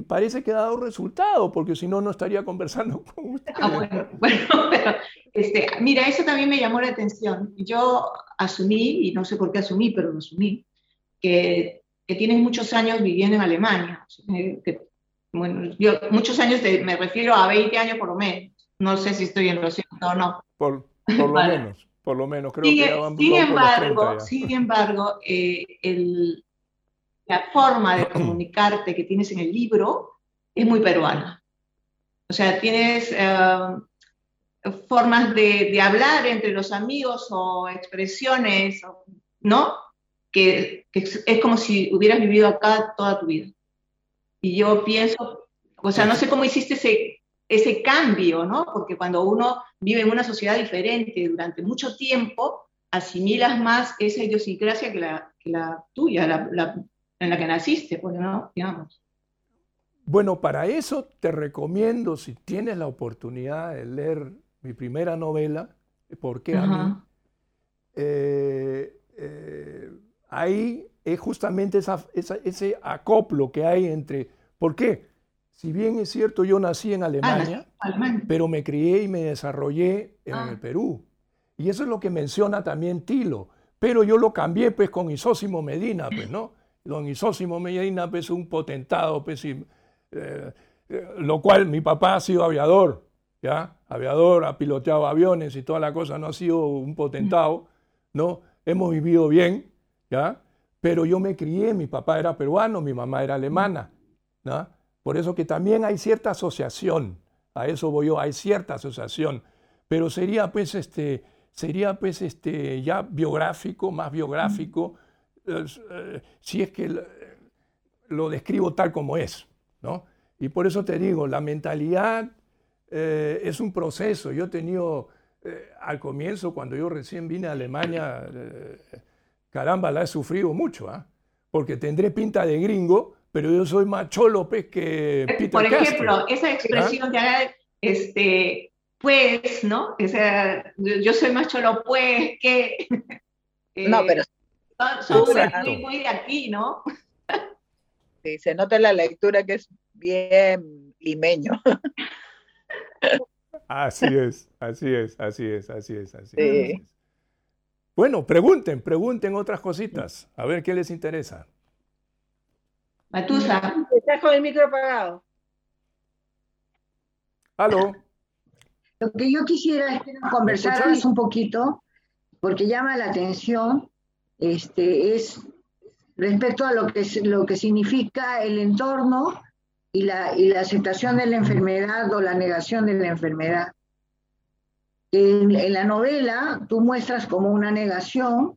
parece que ha dado resultado, porque si no, no estaría conversando [LAUGHS] con usted. Ah, [LAUGHS] bueno, pero este, mira, eso también me llamó la atención. Yo asumí, y no sé por qué asumí, pero lo asumí, que, que tienes muchos años viviendo en Alemania. bueno, yo muchos años, me refiero a 20 años por lo menos. No sé si estoy en lo cierto o no. Por, por lo [LAUGHS] menos, por lo menos, creo que sin embargo, sin embargo, eh, el, la forma de [CLEARS THROAT] comunicarte que tienes en el libro es muy peruana. O sea, tienes eh, formas de, de, hablar entre los amigos o expresiones, ¿no? Que, que, es como si hubieras vivido acá toda tu vida. Y yo pienso, o sea, no sé cómo hiciste ese, ese cambio, ¿no? Porque cuando uno vive en una sociedad diferente durante mucho tiempo, asimilas más esa idiosincrasia que la, la tuya, en la que naciste, pues, ¿no? Digamos. Bueno, para eso te recomiendo, si tienes la oportunidad de leer mi primera novela, ¿Por qué a mí? Eh, eh, ahí es justamente ese acoplo que hay entre, ¿por qué? Si bien es cierto, yo nací en Alemania, pero me crié y me desarrollé en el ah. Perú. Y eso es lo que menciona también Tilo. Pero yo lo cambié pues con Isósimo Medina, pues, ¿no? Don Isósimo Medina, pues, un potentado, pues, eh, eh, lo cual mi papá ha sido aviador, ¿ya? Aviador, ha piloteado aviones y toda la cosa, no ha sido un potentado, ¿no? Hemos vivido bien, ¿ya? Pero yo me crié, mi papá era peruano, mi mamá era alemana, ¿no? Por eso que también hay cierta asociación, a eso voy yo, hay cierta asociación, pero sería pues este, sería pues este ya biográfico, más biográfico, si es que lo, describo tal como es, ¿no? Y por eso te digo, la mentalidad eh, es un proceso. Yo he tenido, eh, al comienzo, cuando yo recién vine a Alemania, caramba, la he sufrido mucho, ¿ah? porque tendré pinta de gringo, pero yo soy más cholo pues, que Peter Por ejemplo, esa expresión que haga, este, pues, ¿no? Esa, yo soy más cholo pues que... no, pero... Son, muy, muy de aquí, ¿no? Sí, se nota en la lectura que es bien limeño. [LAUGHS] Así es, así es, así es, así es, así es. Bueno, pregunten, pregunten otras cositas, a ver qué les interesa. Matusa. Estás con el micro apagado. Aló. Lo que yo quisiera es que nos conversaras un poquito, porque llama la atención, este, es respecto a lo que, lo que significa el entorno y la, y la aceptación de la enfermedad o la negación de la enfermedad. En, la novela tú muestras como una negación,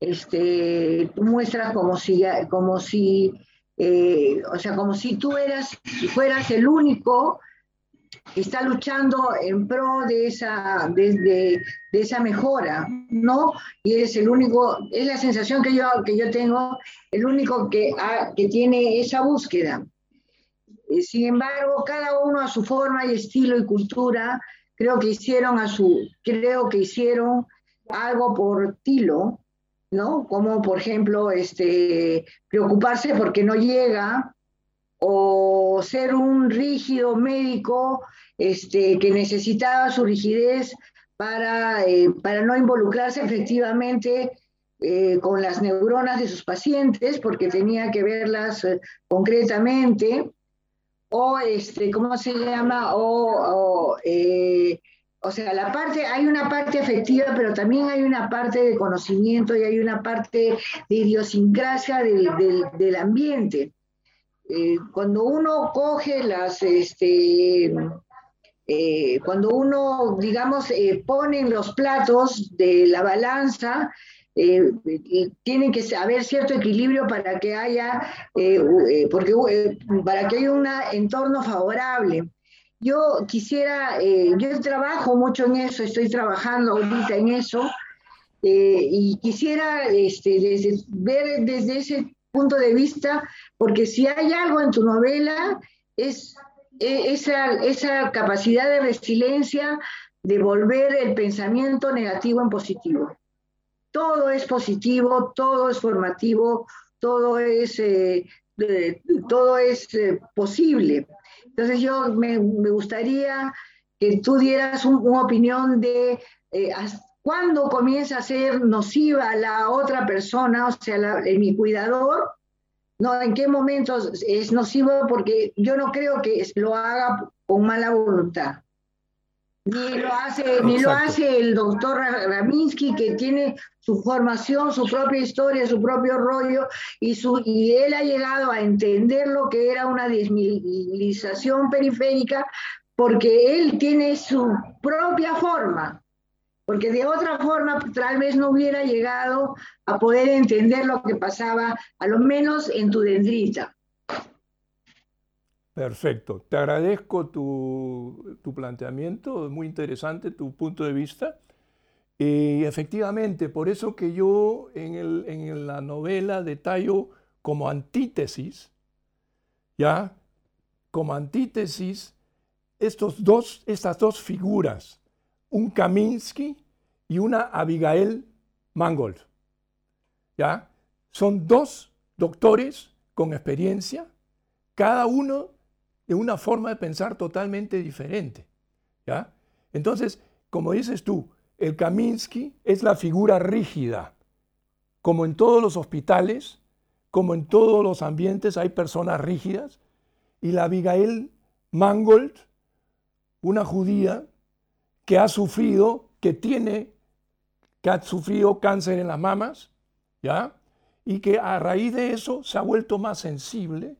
este, tú muestras como si, como si, eh, o sea, como si tú eras, fueras el único está luchando en pro de esa, de, esa mejora, ¿no? Y eres el único, es la sensación que yo, que yo tengo, el único que, que tiene esa búsqueda. Eh, sin embargo, cada uno a su forma y estilo y cultura, creo que hicieron a su, creo que hicieron algo por Tilo, ¿no? Como por ejemplo, este, preocuparse porque no llega, o ser un rígido médico este, que necesitaba su rigidez para, eh, para no involucrarse efectivamente eh, con las neuronas de sus pacientes, porque tenía que verlas eh, concretamente, o, este, ¿cómo se llama? O, o, sea, la parte, hay una parte afectiva, pero también hay una parte de conocimiento y hay una parte de idiosincrasia del, del, del ambiente. Cuando uno coge las, este, eh, cuando uno, digamos, eh, pone los platos de la balanza, eh, tiene que haber cierto equilibrio para que haya, porque, para que haya un entorno favorable. Yo quisiera, yo trabajo mucho en eso, estoy trabajando ahorita en eso, y quisiera este, ver desde ese punto de vista, porque si hay algo en tu novela, es e, esa, esa capacidad de resiliencia de volver el pensamiento negativo en positivo. Todo es positivo, todo es formativo, todo es, eh, todo es eh, posible. Entonces yo me, gustaría que tú dieras una opinión de eh, cuándo comienza a ser nociva la otra persona, o sea, mi cuidador, no, en qué momentos es nocivo porque yo no creo que lo haga con mala voluntad. Ni lo hace, ni lo hace el doctor Raminsky, que tiene su formación, su propia historia, su propio rollo, y, su, y él ha llegado a entender lo que era una desmilización periférica, porque él tiene su propia forma porque de otra forma tal vez no hubiera llegado a poder entender lo que pasaba, a lo menos en tu dendrita. Perfecto, te agradezco tu, planteamiento, muy interesante tu punto de vista. Y efectivamente, por eso que yo en, en la novela detallo como antítesis, ¿ya? Como antítesis, estos dos, estas dos figuras, un Kaminsky y una Abigail Mangold. ¿Ya? Son dos doctores con experiencia, cada uno de una forma de pensar totalmente diferente. ¿Ya? Entonces, como dices tú, el Kaminsky es la figura rígida. Como en todos los hospitales, como en todos los ambientes hay personas rígidas, y la Abigail Mangold, una judía que ha sufrido, que tiene, que ha sufrido cáncer en las mamas, ¿ya? Y que a raíz de eso se ha vuelto más sensible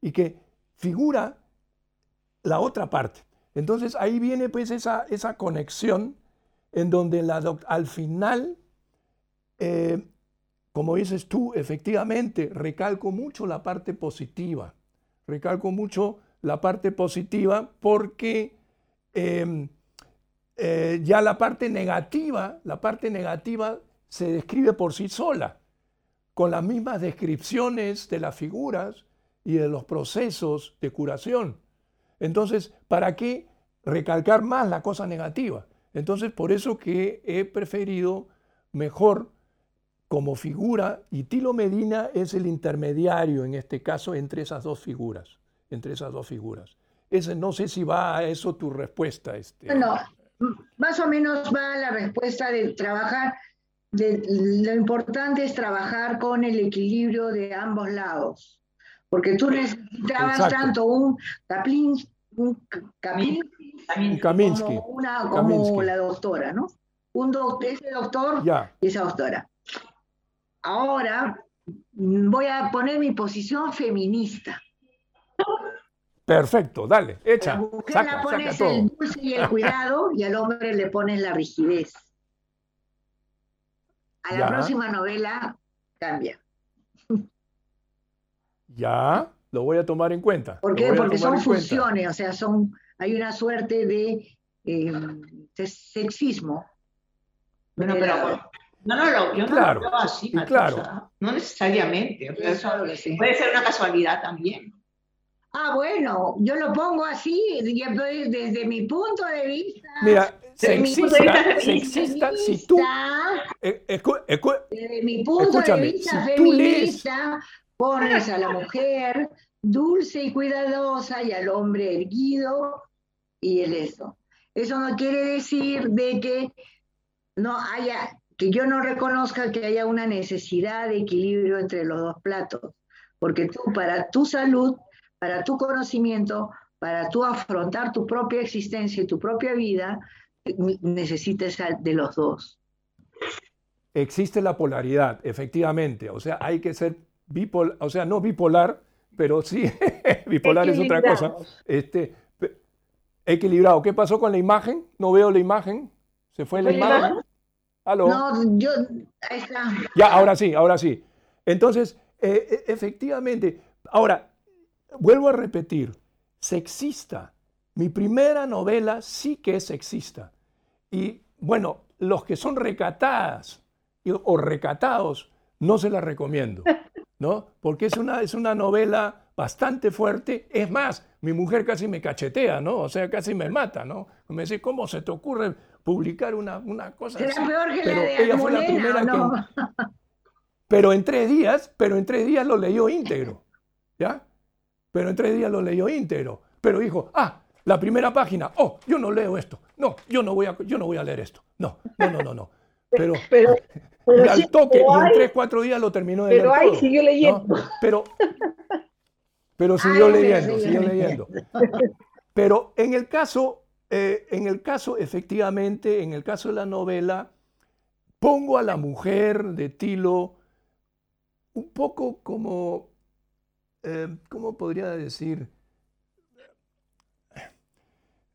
y que figura la otra parte. Entonces ahí viene pues esa, esa conexión en donde la al final, eh, como dices tú, efectivamente recalco mucho la parte positiva, recalco mucho la parte positiva porque em, eh, ya la parte negativa, la parte negativa se describe por sí sola, con las mismas descripciones de las figuras y de los procesos de curación. Entonces, ¿para qué recalcar más la cosa negativa? Entonces, por eso que he preferido mejor como figura, y Tilo Medina es el intermediario en este caso entre esas dos figuras, entre esas dos figuras. Ese, no sé si va a eso tu respuesta. Este más o menos va la respuesta de trabajar, de, lo importante es trabajar con el equilibrio de ambos lados, porque tú necesitabas tanto un Kaplin, un Kaminsky, como, una, como la doctora, ¿no? Un doctor, ese doctor y esa doctora. Ahora voy a poner mi posición feminista. Perfecto, dale, echa. A la mujer le pones el dulce y el cuidado y al hombre le pones la rigidez. A la próxima novela cambia. Ya, lo voy a tomar en cuenta. ¿Por qué? Porque son funciones, o sea, son, hay una suerte de, eh, sexismo. Bueno, pero no, no, no, yo no lo veo así, claro. no necesariamente. Puede ser una casualidad también. Ah, bueno, yo lo pongo así, desde mi punto de vista. Mira, sexista, sexista, si tú. Eh, desde mi punto de vista feminista, pones a la mujer dulce y cuidadosa y al hombre erguido y el eso. Eso no quiere decir de que no haya, que yo no reconozca que haya una necesidad de equilibrio entre los dos platos, porque tú para tu salud para tu conocimiento, para tú afrontar tu propia existencia y tu propia vida, necesitas de los dos. Existe la polaridad, efectivamente. O sea, hay que ser bipolar, o sea, no bipolar, pero sí, [LAUGHS] bipolar es otra cosa. Este, equilibrado. ¿Qué pasó con la imagen? No veo la imagen. ¿Se fue la imagen? ¿Aló? No, yo, ahí está. Ya, ahora sí, ahora sí. Entonces, eh, e, efectivamente, ahora, vuelvo a repetir, sexista. Mi primera novela sí que es sexista. Y bueno, los que son recatadas o recatados, no se la recomiendo, [LAUGHS] ¿no? Porque es una, es una novela bastante fuerte. Es más, mi mujer casi me cachetea, ¿no? O sea, casi me mata, ¿no? Me dice, ¿cómo se te ocurre publicar una, una cosa así? Peor que pero ella fue la primera que... Pero en tres días, pero en tres días lo leyó íntegro, ¿ya? Pero en tres días lo leyó íntegro. Pero dijo, ah, la primera página, oh, yo no leo esto. No, yo no voy a, yo no voy a leer esto. No, no, no, no, no. Pero, [LAUGHS] pero, al toque, y en tres, cuatro días lo terminó de leer. Pero ahí siguió leyendo. Pero, pero siguió leyendo, siguió leyendo. Pero en el caso, eh, en el caso, efectivamente, en el caso de la novela, pongo a la mujer de Tilo un poco como eh, ¿cómo podría decir?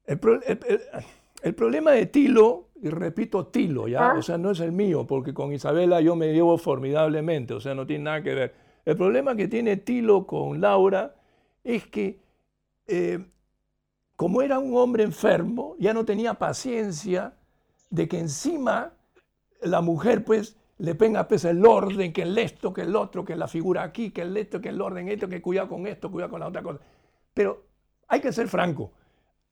El, problema de Tilo, y repito Tilo, ¿ya? O sea, no es el mío, porque con Isabela yo me llevo formidablemente, o sea, no tiene nada que ver. El problema que tiene Tilo con Laura es que, eh, como era un hombre enfermo, ya no tenía paciencia de que encima la mujer, pues, le venga pues el orden, que el esto, que el otro, que la figura aquí, que el esto, que el orden, esto, que cuidado con esto, cuidado con la otra cosa. Pero hay que ser franco.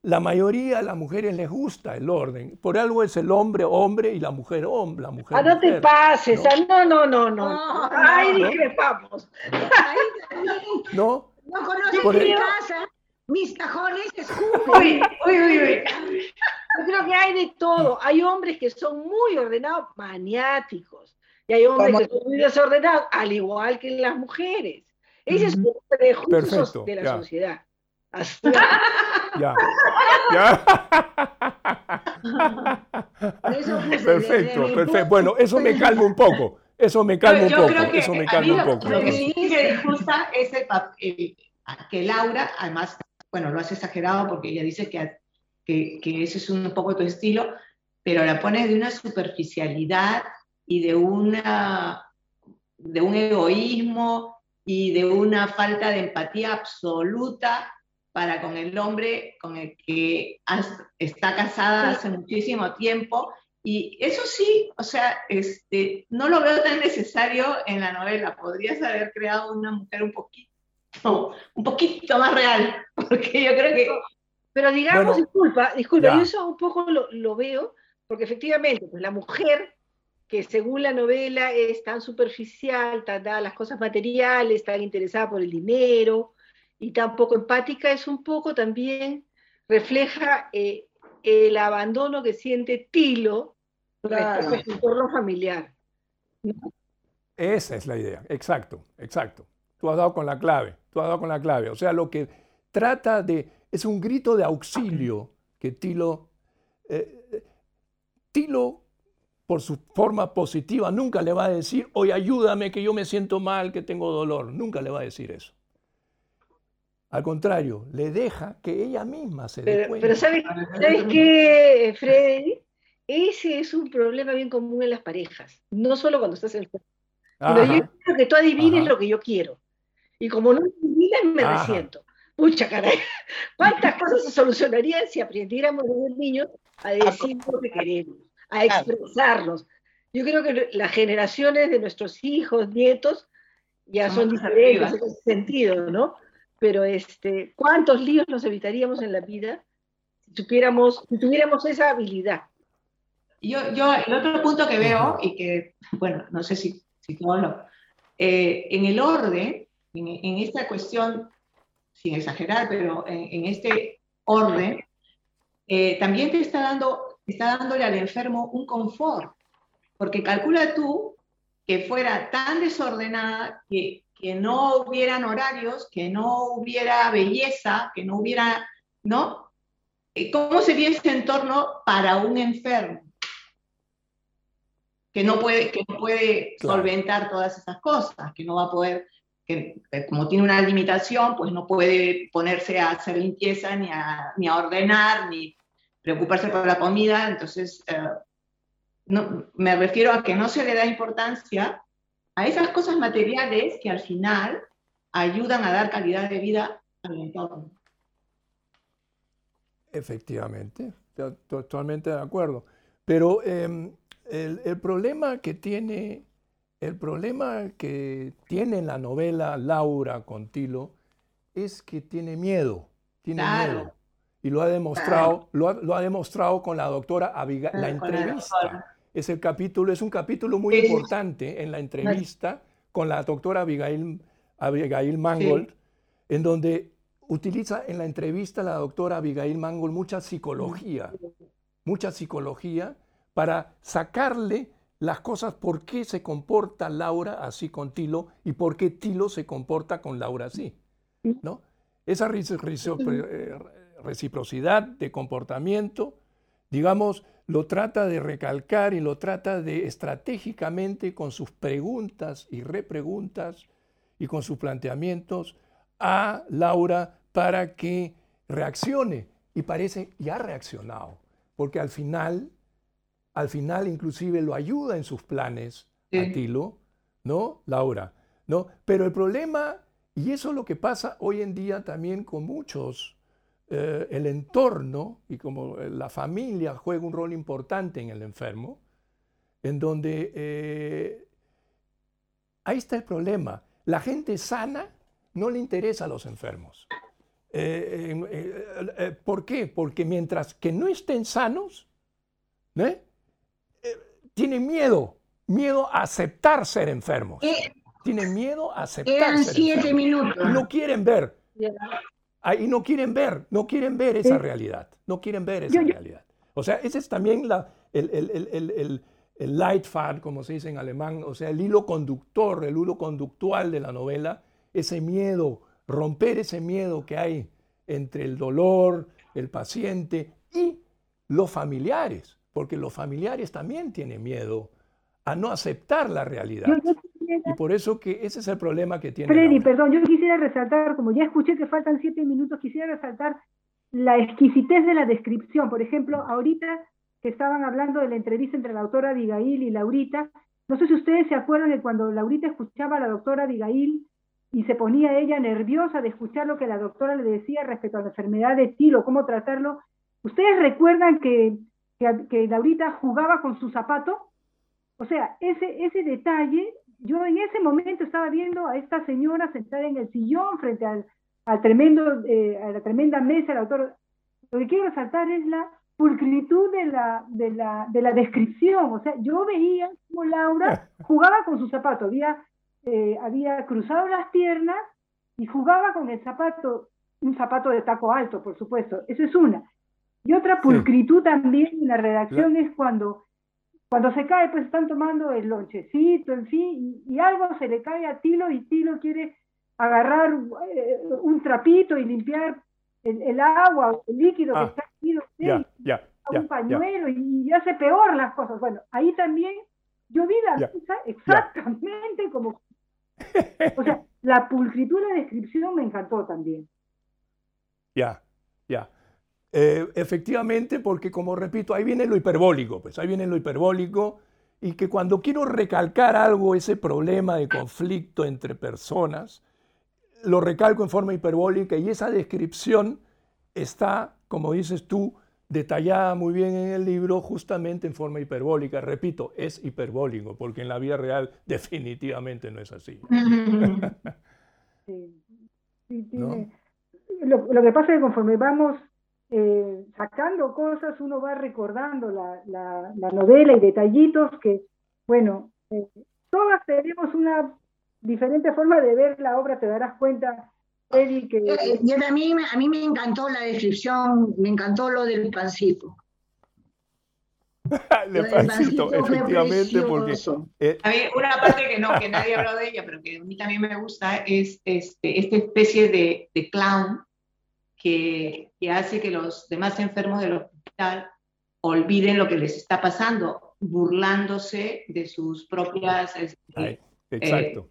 La mayoría de las mujeres les gusta el orden. Por algo es el hombre hombre y la mujer hombre. La mujer, ah, no te pases. ¿no? no, no, no, no. Ay, discrepamos. No. No conozco mi casa. Mis cajones escupen. Uy, uy, uy, uy. Yo creo que hay de todo. Hay hombres que son muy ordenados, maniáticos. Y hay hombres que son muy desordenados, al igual que las mujeres. Ese es un prejuicio de la sociedad. [LAUGHS] Ya. Ya. [LAUGHS] perfecto, perfecto. Bueno, eso me calma un poco. Eso me calma un poco. eso me calma un poco. Lo que sí me disgusta es el, que Laura, además, bueno, lo has exagerado porque ella dice que, que, que ese es un poco tu estilo, pero la pones de una superficialidad y de, una, de un egoísmo y de una falta de empatía absoluta para con el hombre con el que está casada hace muchísimo tiempo. Y eso sí, o sea, este, no lo veo tan necesario en la novela. Podrías haber creado una mujer un poquito, un poquito más real, [LAUGHS] porque yo creo que... Pero digamos, disculpa, disculpa, yo eso un poco lo, lo, veo, porque efectivamente, pues la mujer que según la novela es tan superficial, tan dada las cosas materiales, tan interesada por el dinero y tan poco empática, es un poco también, refleja eh, el abandono que siente Tilo respecto a su entorno familiar. Esa es la idea, exacto, exacto. tú has dado con la clave, tú has dado con la clave. O sea, lo que trata de, es un grito de auxilio que Tilo, eh, Tilo por su forma positiva nunca le va a decir, oye, ayúdame que yo me siento mal, que tengo dolor. Nunca le va a decir eso. Al contrario, le deja que ella misma se dé cuenta. Pero ¿sabes, ¿sabes qué, Freddy? Ese es un problema bien común en las parejas, no solo cuando estás en Pero yo quiero que tú adivines lo que yo quiero. Y como no adivinas, me resiento. Mucha caray. ¿Cuántas cosas se solucionarían si aprendiéramos desde niños a decir lo que queremos, a expresarnos? Yo creo que las generaciones de nuestros hijos, nietos, ya son diferentes en ese sentido, ¿no? Pero este, ¿cuántos líos nos evitaríamos en la vida si supiéramos, si tuviéramos esa habilidad? Yo, yo, el otro punto que veo, y que, bueno, no sé si, si todo lo, eh, en el orden, en, esta cuestión, sin exagerar, pero en, este orden, eh, también te está, dando, está dándole al enfermo un confort, porque calcula tú que fuera tan desordenada que, que no hubieran horarios, que no hubiera belleza, que no hubiera, ¿no? Eh, ¿Cómo sería ese entorno para un enfermo? que no puede, que no puede solventar todas esas cosas, que no va a poder, que, como tiene una limitación, pues no puede ponerse a hacer limpieza, ni a, ni a ordenar, ni preocuparse por la comida. Entonces, eh, no, me refiero a que no se le da importancia a esas cosas materiales que al final ayudan a dar calidad de vida al entorno. Efectivamente, totalmente de acuerdo. Pero em, el, problema que tiene, el problema que tiene la novela Laura Contilo es que tiene miedo, tiene miedo. Y lo ha demostrado, lo, ha, demostrado con la doctora Abigail, la entrevista. Es el capítulo, es un capítulo muy importante en la entrevista con la doctora Abigail, Abigail Mangold, en donde utiliza en la entrevista la doctora Abigail Mangold mucha psicología, mucha psicología para sacarle las cosas, por qué se comporta Laura así con Tilo y por qué Tilo se comporta con Laura así. ¿no? Esa eh, reciprocidad de comportamiento, digamos, lo trata de recalcar y lo trata de estratégicamente con sus preguntas y repreguntas y con sus planteamientos a Laura para que reaccione. Y parece, y ha reaccionado, porque al final al final inclusive lo ayuda en sus planes a Tilo, ¿no? Laura, ¿no? Pero el problema, y eso es lo que pasa hoy en día también con muchos, eh, el entorno y como la familia juega un rol importante en el enfermo, en donde eh, ahí está el problema. La gente sana no le interesa a los enfermos. Eh, ¿Por qué? Porque mientras que no estén sanos, ¿eh? tiene miedo, miedo a aceptar ser enfermos. Eh, tiene miedo a aceptar ser siete minutos. No quieren ver. Ahí no quieren ver, no quieren ver esa realidad. No quieren ver esa realidad. O sea, ese es también la, el, el, el, el, Leitfaden, como se dice en alemán, o sea, el hilo conductor, el hilo conductual de la novela, ese miedo, romper ese miedo que hay entre el dolor, el paciente y los familiares porque los familiares también tienen miedo a no aceptar la realidad. Y por eso que ese es el problema que tiene. Freddy, perdón, yo quisiera resaltar, como ya escuché que faltan siete minutos, quisiera resaltar la exquisitez de la descripción. Por ejemplo, ahorita que estaban hablando de la entrevista entre la doctora Abigail y Laurita, no sé si ustedes se acuerdan de cuando Laurita escuchaba a la doctora Abigail y se ponía ella nerviosa de escuchar lo que la doctora le decía respecto a la enfermedad de Tilo, cómo tratarlo. ¿Ustedes recuerdan que que, Laurita jugaba con su zapato. O sea, ese, ese detalle, yo en ese momento estaba viendo a esta señora sentada en el sillón frente al, al tremendo, eh, a la tremenda mesa, el autor. Lo que quiero resaltar es la pulcritud de la, de la, de la descripción. O sea, yo veía como Laura [LAUGHS] jugaba con su zapato, había, eh, había cruzado las piernas y jugaba con el zapato, un zapato de taco alto, por supuesto. Eso es una. Y otra pulcritud también en la redacción es cuando, cuando se cae, pues están tomando el lonchecito, en fin, y, algo se le cae a Tilo y Tilo quiere agarrar eh, un trapito y limpiar el, agua, el líquido que ah, está aquí, un pañuelo y, hace peor las cosas. Bueno, ahí también yo vi la cosa exactamente como... O sea, [LAUGHS] la pulcritud de la descripción me encantó también. Ya, ya. Eh, efectivamente, porque como repito, ahí viene lo hiperbólico, pues ahí viene lo hiperbólico y que cuando quiero recalcar algo, ese problema de conflicto entre personas, lo recalco en forma hiperbólica y esa descripción está, como dices tú, detallada muy bien en el libro justamente en forma hiperbólica. Repito, es hiperbólico, porque en la vida real definitivamente no es así. [LAUGHS] lo, que pasa es que conforme vamos eh, sacando cosas, uno va recordando la, novela y detallitos que, bueno, eh, todas tenemos una diferente forma de ver la obra, te darás cuenta, Eddie, que... Eh, a, mí, a mí me encantó la descripción, me encantó lo del pancito. [LAUGHS] el pancito, efectivamente, porque... A mí, una parte que no, que nadie habló de ella, pero que a mí también me gusta, es este, esta especie de, de clown que, hace que los demás enfermos del hospital olviden lo que les está pasando, burlándose de sus propias... Este, exacto.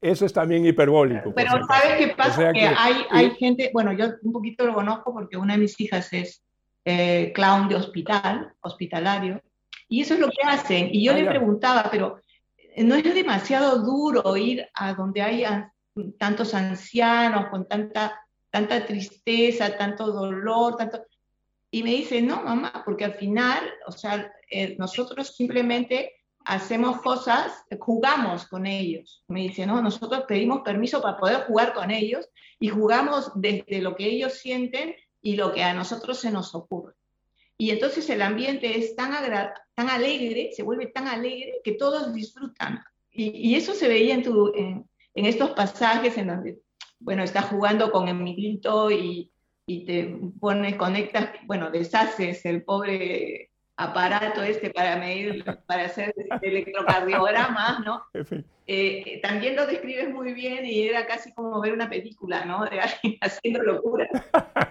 Eso es también hiperbólico. Pero ¿sabes qué pasa? que, hay, hay gente, bueno, yo un poquito lo conozco porque una de mis hijas es eh, clown de hospital, hospitalario, y eso es lo que hacen. Y yo le preguntaba, pero ¿no es demasiado duro ir a donde hay tantos ancianos con tanta tanta tristeza, tanto dolor, tanto... Y me dice, no, mamá, porque al final, o sea, eh, nosotros simplemente hacemos cosas, jugamos con ellos. Me dice, no, nosotros pedimos permiso para poder jugar con ellos y jugamos desde lo que ellos sienten y lo que a nosotros se nos ocurre. Y entonces el ambiente es tan, tan alegre, se vuelve tan alegre que todos disfrutan. Y, eso se veía en, tu, en, en estos pasajes en donde bueno, estás jugando con Emilito y, y te pones, conectas, bueno, deshaces el pobre aparato este para medir, para hacer electrocardiogramas, ¿no? [LAUGHS] Eh, también lo describes muy bien y era casi como ver una película, ¿no? De alguien [LAUGHS] haciendo locura.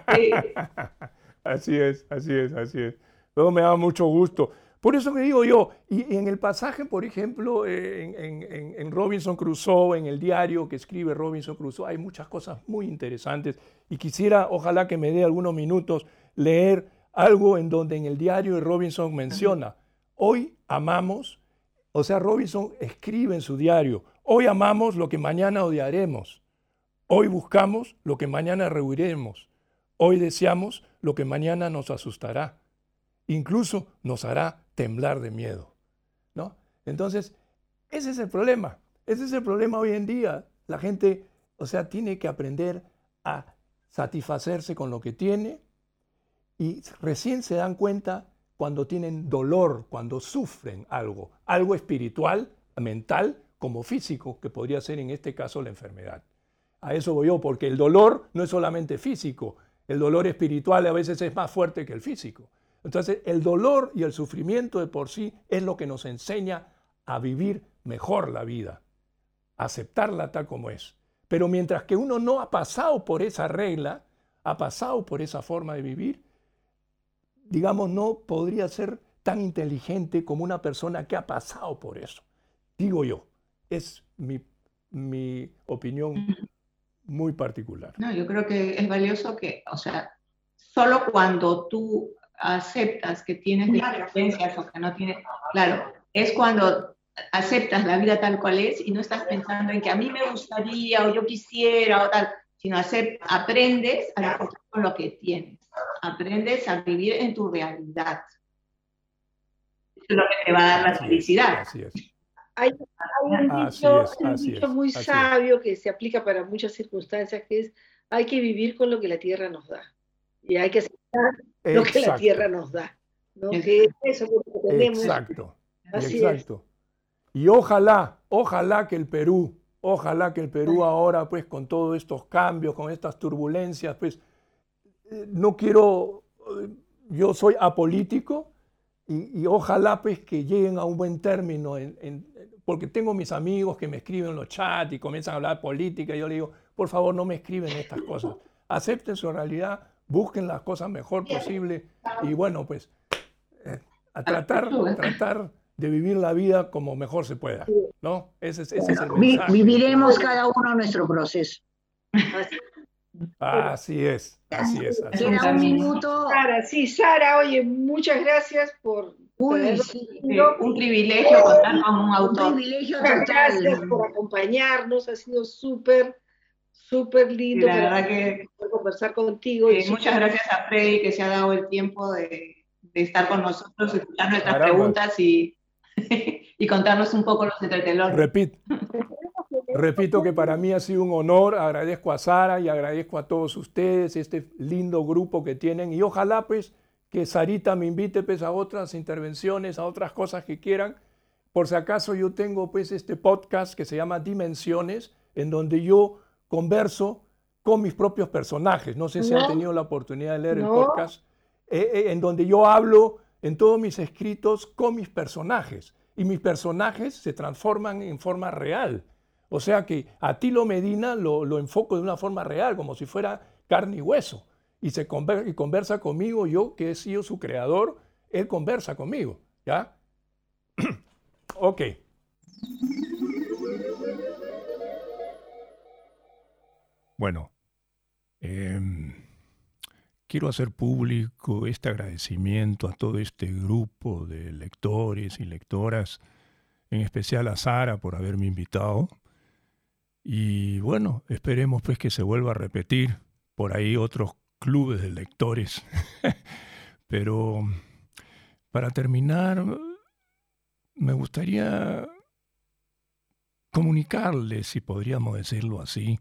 [LAUGHS] Así es, así es, así es. Todo me da mucho gusto. Por eso que digo yo, y, en el pasaje, por ejemplo, en, en, Robinson Crusoe, en el diario que escribe Robinson Crusoe, hay muchas cosas muy interesantes. Y quisiera, ojalá que me dé algunos minutos, leer algo en donde en el diario de Robinson menciona, hoy amamos, o sea, Robinson escribe en su diario, hoy amamos lo que mañana odiaremos, hoy buscamos lo que mañana rehuiremos, hoy deseamos lo que mañana nos asustará. Incluso nos hará temblar de miedo. ¿no? Entonces, ese es el problema. Ese es el problema hoy en día. La gente, o sea, tiene que aprender a satisfacerse con lo que tiene y recién se dan cuenta cuando tienen dolor, cuando sufren algo, algo espiritual, mental, como físico, que podría ser en este caso la enfermedad. A eso voy yo, porque el dolor no es solamente físico, el dolor espiritual a veces es más fuerte que el físico. Entonces, el dolor y el sufrimiento de por sí es lo que nos enseña a vivir mejor la vida, aceptarla tal como es. Pero mientras que uno no ha pasado por esa regla, ha pasado por esa forma de vivir, digamos, no podría ser tan inteligente como una persona que ha pasado por eso. Digo yo, es mi, mi opinión muy particular. No, yo creo que es valioso que, o sea, solo cuando tú aceptas que tienes diferencias o que no tienes, claro, es cuando aceptas la vida tal cual es y no estás pensando en que a mí me gustaría o yo quisiera o tal, sino aprendes a vivir con lo que tienes, aprendes a vivir en tu realidad. Eso es lo que te va a dar la felicidad. Hay, un dicho, muy sabio que se aplica para muchas circunstancias, que es hay que vivir con lo que la tierra nos da. Y hay que aceptar lo que la tierra nos da. ¿no? Que eso es lo que tenemos. Exacto. exacto. Y ojalá, ojalá que el Perú, ojalá que el Perú ahora, pues con todos estos cambios, con estas turbulencias, pues eh, no quiero, eh, yo soy apolítico, y, ojalá pues que lleguen a un buen término, porque tengo mis amigos que me escriben en los chats y comienzan a hablar política y yo le digo, por favor no me escriben estas cosas, acepten su realidad, busquen las cosas mejor posible y bueno, pues eh, a tratar, tratar de vivir la vida como mejor se pueda, ¿no? Ese, es el mensaje. Viviremos cada uno nuestro proceso. Así es, así es. Así un minuto. Sara, sí, Sara, oye, muchas gracias por Uy, un privilegio contar con un autor. Un privilegio total. Gracias por acompañarnos, ha sido súper, súper lindo la verdad que, poder conversar contigo. y muchas gracias a Freddy que se ha dado el tiempo de, de estar con nosotros, escuchar nuestras preguntas y, [LAUGHS] y contarnos un poco los entretelones. Repito, [LAUGHS] repito que para mí ha sido un honor, agradezco a Sara y agradezco a todos ustedes, este lindo grupo que tienen y ojalá pues que Sarita me invite pues a otras intervenciones, a otras cosas que quieran. Por si acaso yo tengo pues este podcast que se llama Dimensiones, en donde yo converso con mis propios personajes. No sé si han tenido la oportunidad de leer el podcast, eh, eh, en donde yo hablo en todos mis escritos con mis personajes y mis personajes se transforman en forma real. O sea que a Tilo Medina lo, lo enfoco de una forma real, como si fuera carne y hueso. Y, se conversa, y conversa conmigo, yo que he sido su creador, él conversa conmigo. ¿Ya? [CLEARS THROAT] ok. Bueno, eh, quiero hacer público este agradecimiento a todo este grupo de lectores y lectoras, en especial a Sara por haberme invitado. Y bueno, esperemos pues que se vuelva a repetir por ahí otros clubes de lectores. [LAUGHS] Pero para terminar, me gustaría comunicarles, si podríamos decirlo así,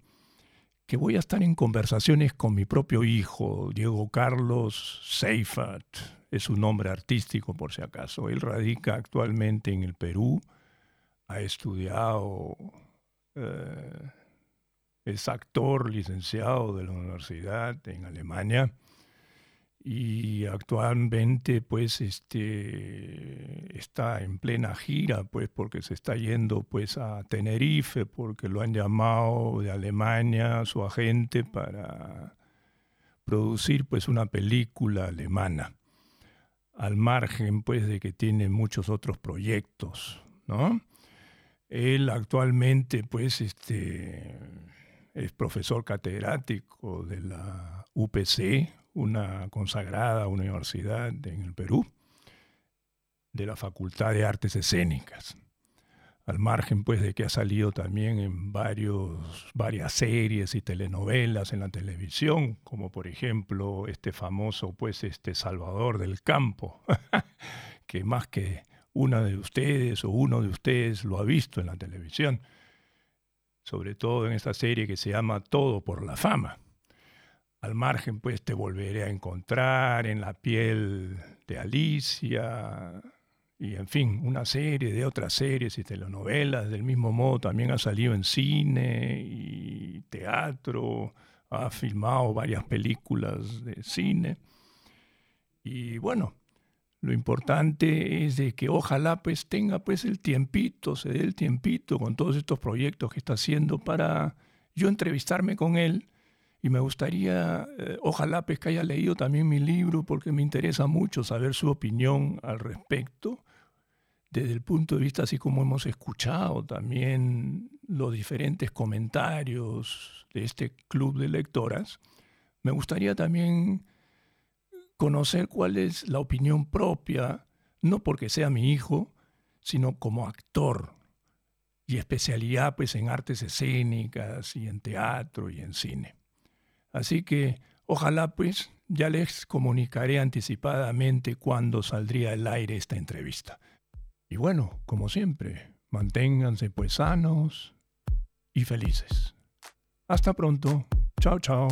que voy a estar en conversaciones con mi propio hijo, Diego Carlos Seifat, es su nombre artístico por si acaso. Él radica actualmente en el Perú, ha estudiado, eh, es actor licenciado de la universidad en Alemania y actualmente pues este está en plena gira pues porque se está yendo pues a Tenerife porque lo han llamado de Alemania su agente para producir pues una película alemana al margen pues de que tiene muchos otros proyectos no él actualmente pues este es profesor catedrático de la UPC una consagrada universidad en el Perú, de la Facultad de Artes Escénicas. Al margen pues de que ha salido también en varios, varias series y telenovelas en la televisión, como por ejemplo este famoso pues este Salvador del Campo, [LAUGHS] que más que una de ustedes o uno de ustedes lo ha visto en la televisión, sobre todo en esta serie que se llama Todo por la Fama al margen, pues te volveré a encontrar en la piel de Alicia y en fin, una serie de otras series y telenovelas. Del mismo modo también ha salido en cine y teatro, ha filmado varias películas de cine. Y bueno, lo importante es de que ojalá pues tenga pues el tiempito, se dé el tiempito con todos estos proyectos que está haciendo para yo entrevistarme con él y me gustaría, eh, ojalá pues que haya leído también mi libro porque me interesa mucho saber su opinión al respecto, desde el punto de vista así como hemos escuchado también los diferentes comentarios de este club de lectoras. Me gustaría también conocer cuál es la opinión propia, no porque sea mi hijo, sino como actor y especialidad pues en artes escénicas y en teatro y en cine. Así que ojalá pues ya les comunicaré anticipadamente cuándo saldría al aire esta entrevista. Y bueno, como siempre, manténganse pues sanos y felices. Hasta pronto. Chao, chao.